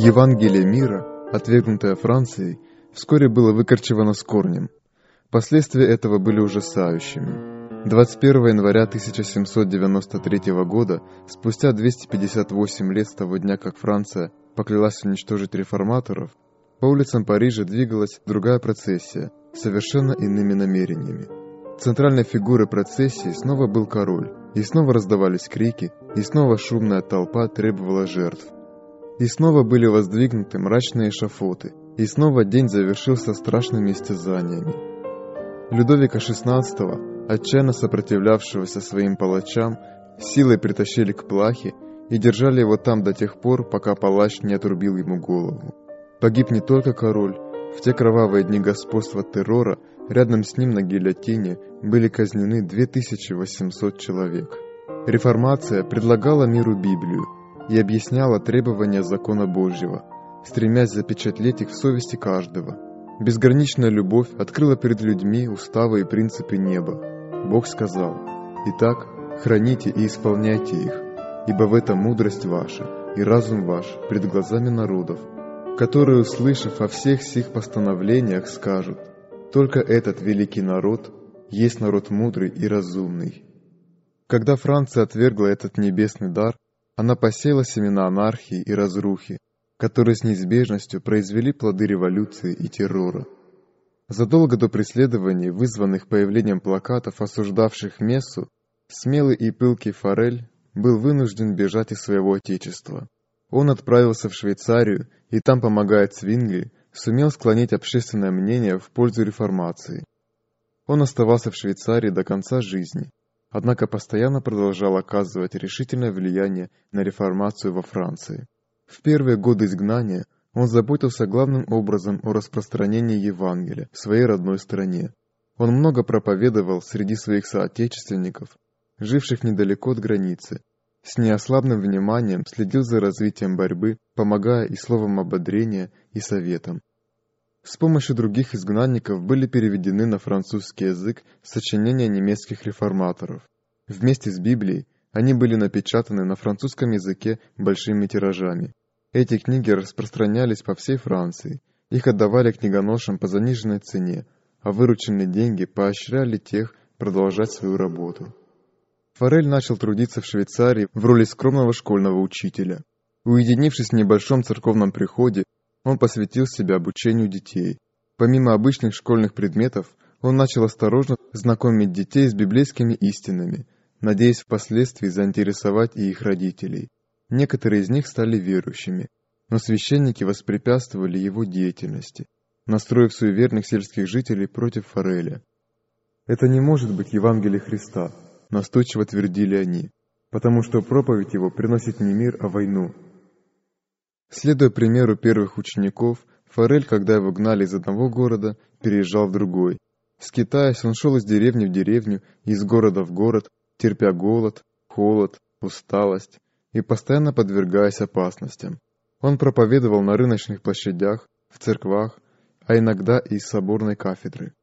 C: Евангелие мира, отвергнутое Францией, вскоре было выкорчевано с корнем. Последствия этого были ужасающими. 21 января 1793 года, спустя 258 лет с того дня, как Франция поклялась уничтожить реформаторов, по улицам Парижа двигалась другая процессия, совершенно иными намерениями. Центральной фигурой процессии снова был король, и снова раздавались крики, и снова шумная толпа требовала жертв. И снова были воздвигнуты мрачные шафоты, и снова день завершился страшными истязаниями. Людовика XVI, отчаянно сопротивлявшегося своим палачам, силой притащили к плахе и держали его там до тех пор, пока палач не отрубил ему голову. Погиб не только король, в те кровавые дни господства террора рядом с ним на гильотине были казнены 2800 человек. Реформация предлагала миру Библию, и объясняла требования закона Божьего, стремясь запечатлеть их в совести каждого. Безграничная любовь открыла перед людьми уставы и принципы неба. Бог сказал, «Итак, храните и исполняйте их, ибо в этом мудрость ваша и разум ваш пред глазами народов, которые, услышав о всех сих постановлениях, скажут, только этот великий народ есть народ мудрый и разумный». Когда Франция отвергла этот небесный дар, Она посеяла семена анархии и разрухи, которые с неизбежностью произвели плоды революции и террора. Задолго до преследований, вызванных появлением плакатов, осуждавших Мессу, смелый и пылкий Форель был вынужден бежать из своего отечества. Он отправился в Швейцарию и там, помогая Цвингли, сумел склонить общественное мнение в пользу реформации. Он оставался в Швейцарии до конца жизни, однако постоянно продолжал оказывать решительное влияние на реформацию во Франции. В первые годы изгнания он заботился главным образом о распространении Евангелия в своей родной стране. Он много проповедовал среди своих соотечественников, живших недалеко от границы, с неослабным вниманием следил за развитием борьбы, помогая и словом ободрения, и советом. С помощью других изгнанников были переведены на французский язык сочинения немецких реформаторов. Вместе с Библией они были напечатаны на французском языке большими тиражами. Эти книги распространялись по всей Франции, их отдавали книгоношам по заниженной цене, а вырученные деньги поощряли тех продолжать свою работу. Форель начал трудиться в Швейцарии в роли скромного школьного учителя. Уединившись в небольшом церковном приходе, он посвятил себя обучению детей. Помимо обычных школьных предметов, он начал осторожно знакомить детей с библейскими истинами, надеясь впоследствии заинтересовать и их родителей. Некоторые из них стали верующими, но священники воспрепятствовали его деятельности, настроив суеверных сельских жителей против Фореля. Это не может быть Евангелие Христа, настойчиво твердили они, потому что проповедь его приносит не мир, а войну. Следуя примеру первых учеников, Форель, когда его гнали из одного города, переезжал в другой. Скитаясь, он шел из деревни в деревню, из города в город, терпя голод, холод, усталость и постоянно подвергаясь опасностям. Он проповедовал на рыночных площадях, в церквах, а иногда и из соборной кафедры.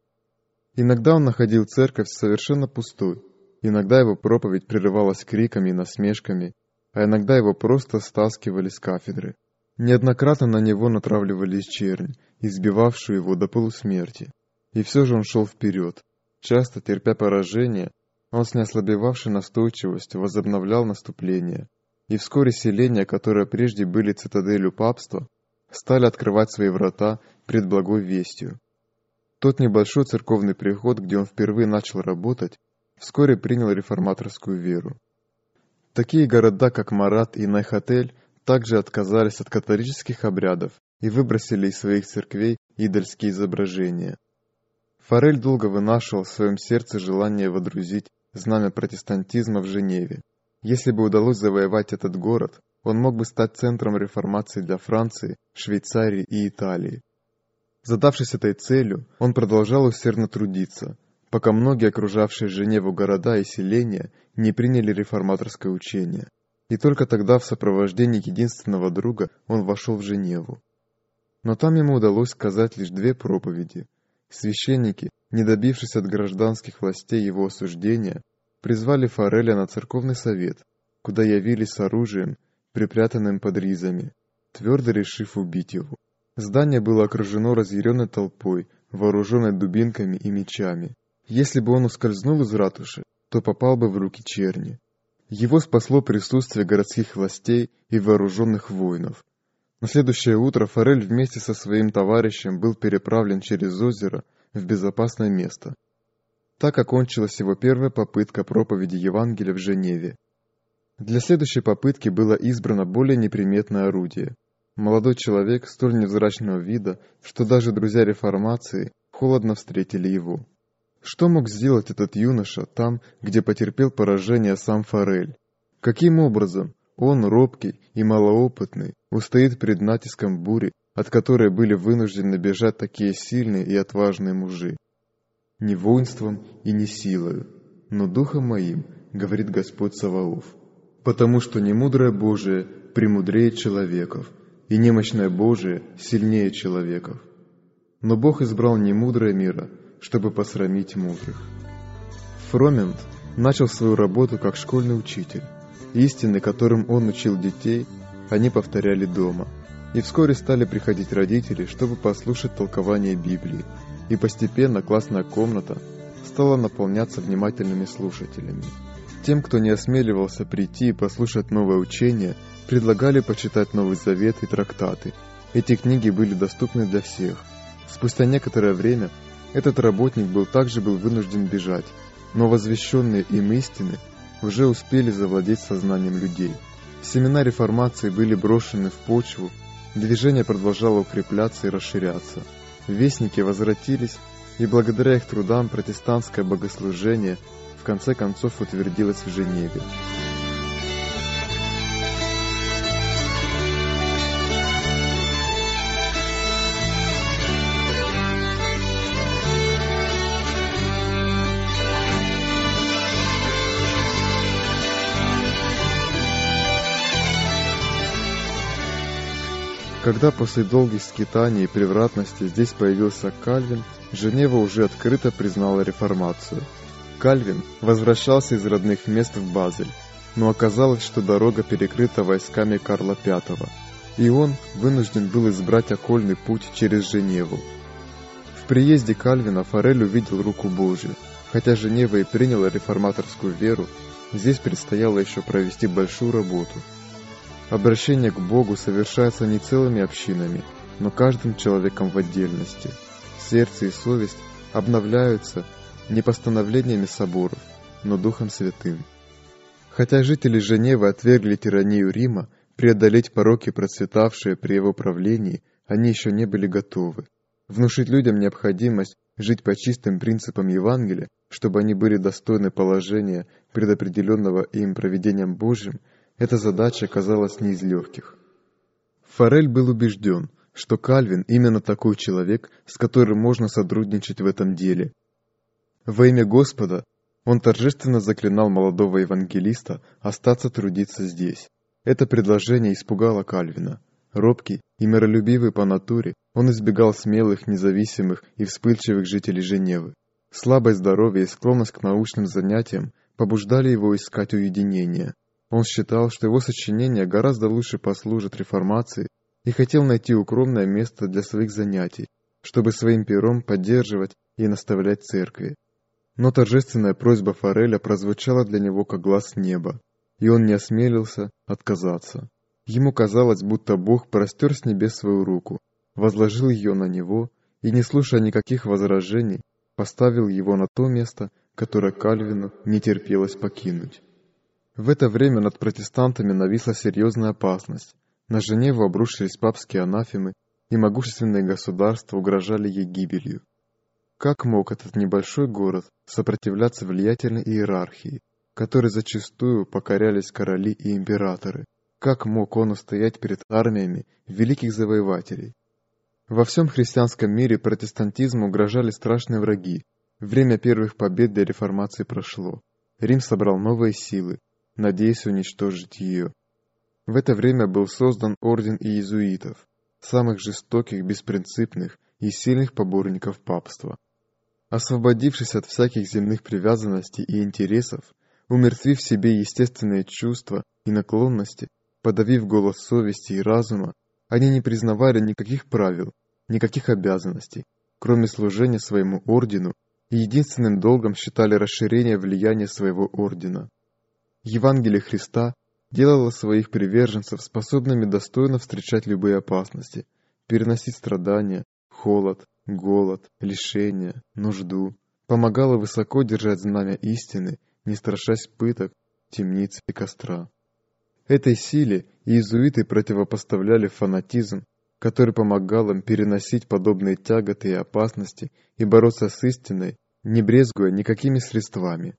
C: Иногда он находил церковь совершенно пустой, Иногда его проповедь прерывалась криками и насмешками, а иногда его просто стаскивали с кафедры. Неоднократно на него натравливались чернь, избивавшую его до полусмерти. И все же он шел вперед. Часто, терпя поражение, он с неослабевавшей настойчивостью возобновлял наступление. И вскоре селения, которые прежде были цитаделью папства, стали открывать свои врата пред благой вестью. Тот небольшой церковный приход, где он впервые начал работать, вскоре принял реформаторскую веру. Такие города, как Марат и Найхатель, также отказались от католических обрядов и выбросили из своих церквей идольские изображения. Форель долго вынашивал в своем сердце желание водрузить знамя протестантизма в Женеве. Если бы удалось завоевать этот город, он мог бы стать центром реформации для Франции, Швейцарии и Италии. Задавшись этой целью, он продолжал усердно трудиться, пока многие окружавшие Женеву города и селения не приняли реформаторское учение. И только тогда в сопровождении единственного друга он вошел в Женеву. Но там ему удалось сказать лишь две проповеди. Священники, не добившись от гражданских властей его осуждения, призвали Фореля на церковный совет, куда явились с оружием, припрятанным под ризами, твердо решив убить его. Здание было окружено разъяренной толпой, вооруженной дубинками и мечами. Если бы он ускользнул из ратуши, то попал бы в руки черни. Его спасло присутствие городских властей и вооруженных воинов. На следующее утро Форель вместе со своим товарищем был переправлен через озеро в безопасное место. Так окончилась его первая попытка проповеди Евангелия в Женеве. Для следующей попытки было избрано более неприметное орудие. Молодой человек столь невзрачного вида, что даже друзья реформации холодно встретили его. Что мог сделать этот юноша там, где потерпел поражение сам Форель? Каким образом он, робкий и малоопытный, устоит перед натиском бури, от которой были вынуждены бежать такие сильные и отважные мужи? Не воинством и не силою, но духом моим, говорит Господь Саваоф. Потому что немудрое Божие премудрее человеков, и немощное Божие сильнее человеков. Но Бог избрал немудрое мира – чтобы посрамить мудрых. Фромент начал свою работу как школьный учитель. Истины, которым он учил детей, они повторяли дома. И вскоре стали приходить родители, чтобы послушать толкование Библии. И постепенно классная комната стала наполняться внимательными слушателями. Тем, кто не осмеливался прийти и послушать новое учение, предлагали почитать Новый Завет и трактаты. Эти книги были доступны для всех. Спустя некоторое время этот работник был также был вынужден бежать, но возвещенные им истины уже успели завладеть сознанием людей. Семена реформации были брошены в почву, движение продолжало укрепляться и расширяться. Вестники возвратились, и благодаря их трудам протестантское богослужение в конце концов утвердилось в Женеве. Когда после долгих скитаний и превратности здесь появился Кальвин, Женева уже открыто признала реформацию. Кальвин возвращался из родных мест в Базель, но оказалось, что дорога перекрыта войсками Карла V, и он вынужден был избрать окольный путь через Женеву. В приезде Кальвина Форель увидел руку Божью. Хотя Женева и приняла реформаторскую веру, здесь предстояло еще провести большую работу – Обращение к Богу совершается не целыми общинами, но каждым человеком в отдельности. Сердце и совесть обновляются не постановлениями соборов, но Духом Святым. Хотя жители Женевы отвергли тиранию Рима, преодолеть пороки, процветавшие при его правлении, они еще не были готовы. Внушить людям необходимость жить по чистым принципам Евангелия, чтобы они были достойны положения, предопределенного им проведением Божьим – эта задача казалась не из легких. Форель был убежден, что Кальвин именно такой человек, с которым можно сотрудничать в этом деле. Во имя Господа он торжественно заклинал молодого евангелиста остаться трудиться здесь. Это предложение испугало Кальвина. Робкий и миролюбивый по натуре, он избегал смелых, независимых и вспыльчивых жителей Женевы. Слабое здоровье и склонность к научным занятиям побуждали его искать уединение. Он считал, что его сочинения гораздо лучше послужат реформации и хотел найти укромное место для своих занятий, чтобы своим пером поддерживать и наставлять церкви. Но торжественная просьба Фореля прозвучала для него как глаз неба, и он не осмелился отказаться. Ему казалось, будто Бог простер с небес свою руку, возложил ее на него и, не слушая никаких возражений, поставил его на то место, которое Кальвину не терпелось покинуть. В это время над протестантами нависла серьезная опасность. На Женеву обрушились папские анафемы, и могущественные государства угрожали ей гибелью. Как мог этот небольшой город сопротивляться влиятельной иерархии, которой зачастую покорялись короли и императоры? Как мог он устоять перед армиями великих завоевателей? Во всем христианском мире протестантизму угрожали страшные враги. Время первых побед для реформации прошло. Рим собрал новые силы, надеясь уничтожить ее. В это время был создан орден иезуитов, самых жестоких, беспринципных и сильных поборников папства. Освободившись от всяких земных привязанностей и интересов, умертвив в себе естественные чувства и наклонности, подавив голос совести и разума, они не признавали никаких правил, никаких обязанностей, кроме служения своему ордену, и единственным долгом считали расширение влияния своего ордена. Евангелие Христа делало своих приверженцев способными достойно встречать любые опасности, переносить страдания, холод, голод, лишения, нужду, помогало высоко держать знамя истины, не страшась пыток, темниц и костра. Этой силе иезуиты противопоставляли фанатизм, который помогал им переносить подобные тяготы и опасности и бороться с истиной, не брезгуя никакими средствами.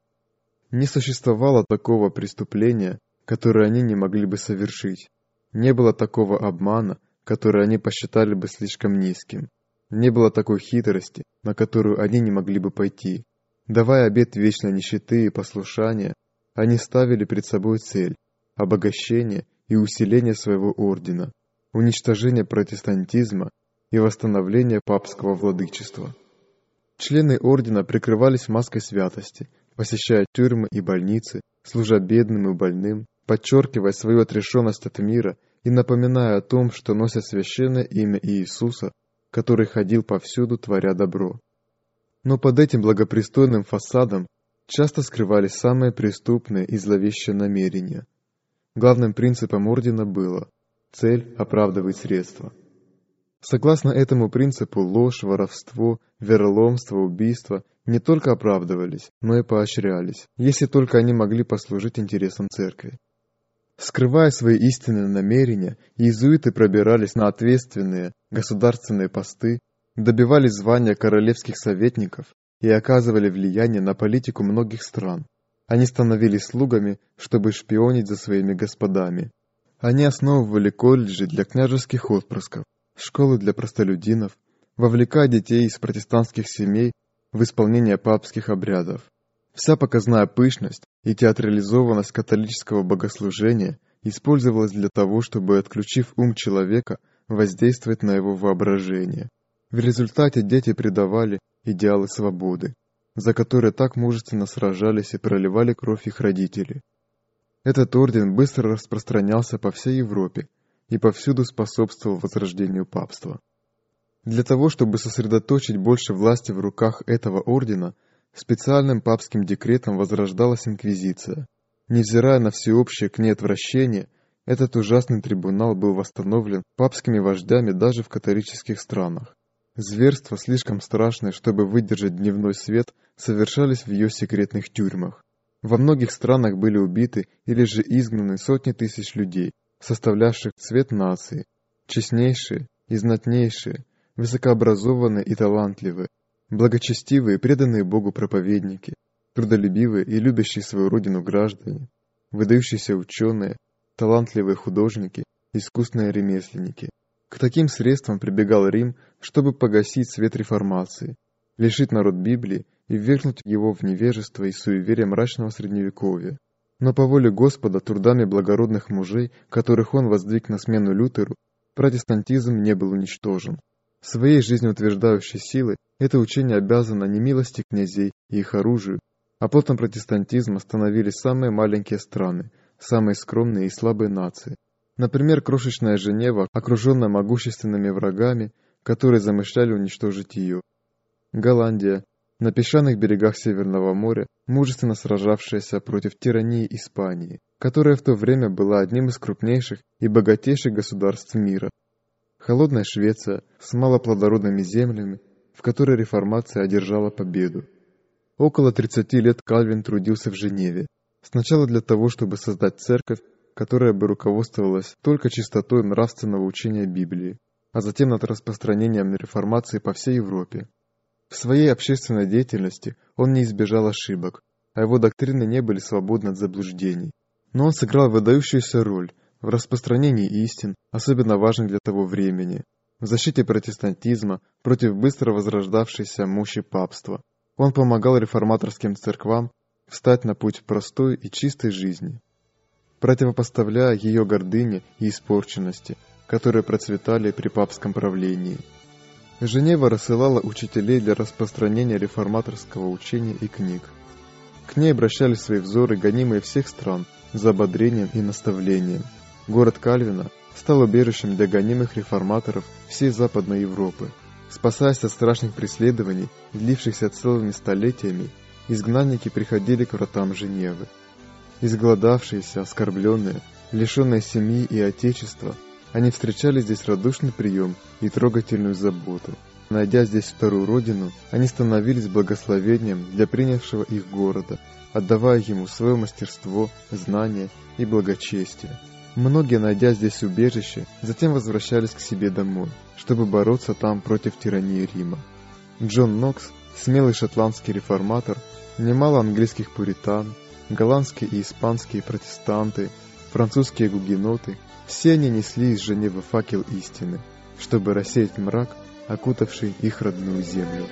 C: Не существовало такого преступления, которое они не могли бы совершить. Не было такого обмана, который они посчитали бы слишком низким. Не было такой хитрости, на которую они не могли бы пойти. Давая обет вечной нищеты и послушания, они ставили перед собой цель – обогащение и усиление своего ордена, уничтожение протестантизма и восстановление папского владычества. Члены ордена прикрывались маской святости, посещая тюрьмы и больницы, служа бедным и больным, подчеркивая свою отрешенность от мира и напоминая о том, что носят священное имя Иисуса, который ходил повсюду, творя добро. Но под этим благопристойным фасадом часто скрывались самые преступные и зловещие намерения. Главным принципом ордена было «цель оправдывает средства». Согласно этому принципу ложь, воровство, вероломство, убийство не только оправдывались, но и поощрялись, если только они могли послужить интересам церкви. Скрывая свои истинные намерения, иезуиты пробирались на ответственные государственные посты, добивались звания королевских советников и оказывали влияние на политику многих стран. Они становились слугами, чтобы шпионить за своими господами. Они основывали колледжи для княжеских отпрысков, школы для простолюдинов, вовлекая детей из протестантских семей в исполнение папских обрядов. Вся показная пышность и театрализованность католического богослужения использовалась для того, чтобы, отключив ум человека, воздействовать на его воображение. В результате дети предавали идеалы свободы, за которые так мужественно сражались и проливали кровь их родители. Этот орден быстро распространялся по всей Европе и повсюду способствовал возрождению папства. Для того, чтобы сосредоточить больше власти в руках этого ордена, Специальным папским декретом возрождалась инквизиция. Невзирая на всеобщее к ней отвращение, этот ужасный трибунал был восстановлен папскими вождями даже в католических странах. Зверства, слишком страшные, чтобы выдержать дневной свет, совершались в ее секретных тюрьмах. Во многих странах были убиты или же изгнаны сотни тысяч людей, составлявших цвет нации, честнейшие и знатнейшие, высокообразованные и талантливые, благочестивые, преданные Богу проповедники, трудолюбивые и любящие свою родину граждане, выдающиеся ученые, талантливые художники, искусные ремесленники. К таким средствам прибегал Рим, чтобы погасить свет реформации, лишить народ Библии и ввергнуть его в невежество и суеверие мрачного средневековья. Но по воле Господа трудами благородных мужей, которых он воздвиг на смену Лютеру, протестантизм не был уничтожен. Своей жизнеутверждающей силой это учение обязано не милости князей и их оружию, а плотом протестантизма становились самые маленькие страны, самые скромные и слабые нации. Например, крошечная Женева, окруженная могущественными врагами, которые замышляли уничтожить ее. Голландия, на песчаных берегах Северного моря, мужественно сражавшаяся против тирании Испании, которая в то время была одним из крупнейших и богатейших государств мира, холодная Швеция с малоплодородными землями, в которой реформация одержала победу. Около 30 лет Кальвин трудился в Женеве, сначала для того, чтобы создать церковь, которая бы руководствовалась только чистотой нравственного учения Библии, а затем над распространением реформации по всей Европе. В своей общественной деятельности он не избежал ошибок, а его доктрины не были свободны от заблуждений. Но он сыграл выдающуюся роль – в распространении истин, особенно важных для того времени, в защите протестантизма против быстро возрождавшейся мощи папства. Он помогал реформаторским церквам встать на путь простой и чистой жизни, противопоставляя ее гордыне и испорченности, которые процветали при папском правлении. Женева рассылала учителей для распространения реформаторского учения и книг. К ней обращали свои взоры гонимые всех стран за ободрением и наставлением – Город Кальвина стал убежищем для гонимых реформаторов всей Западной Европы. Спасаясь от страшных преследований, длившихся целыми столетиями, изгнанники приходили к вратам Женевы. Изголодавшиеся, оскорбленные, лишенные семьи и отечества, они встречали здесь радушный прием и трогательную заботу. Найдя здесь вторую родину, они становились благословением для принявшего их города, отдавая ему свое мастерство, знания и благочестие. Многие, найдя здесь убежище, затем возвращались к себе домой, чтобы бороться там против тирании Рима. Джон Нокс, смелый шотландский реформатор, немало английских пуритан, голландские и испанские протестанты, французские гугеноты, все они несли из Женевы факел истины, чтобы рассеять мрак, окутавший их родную землю.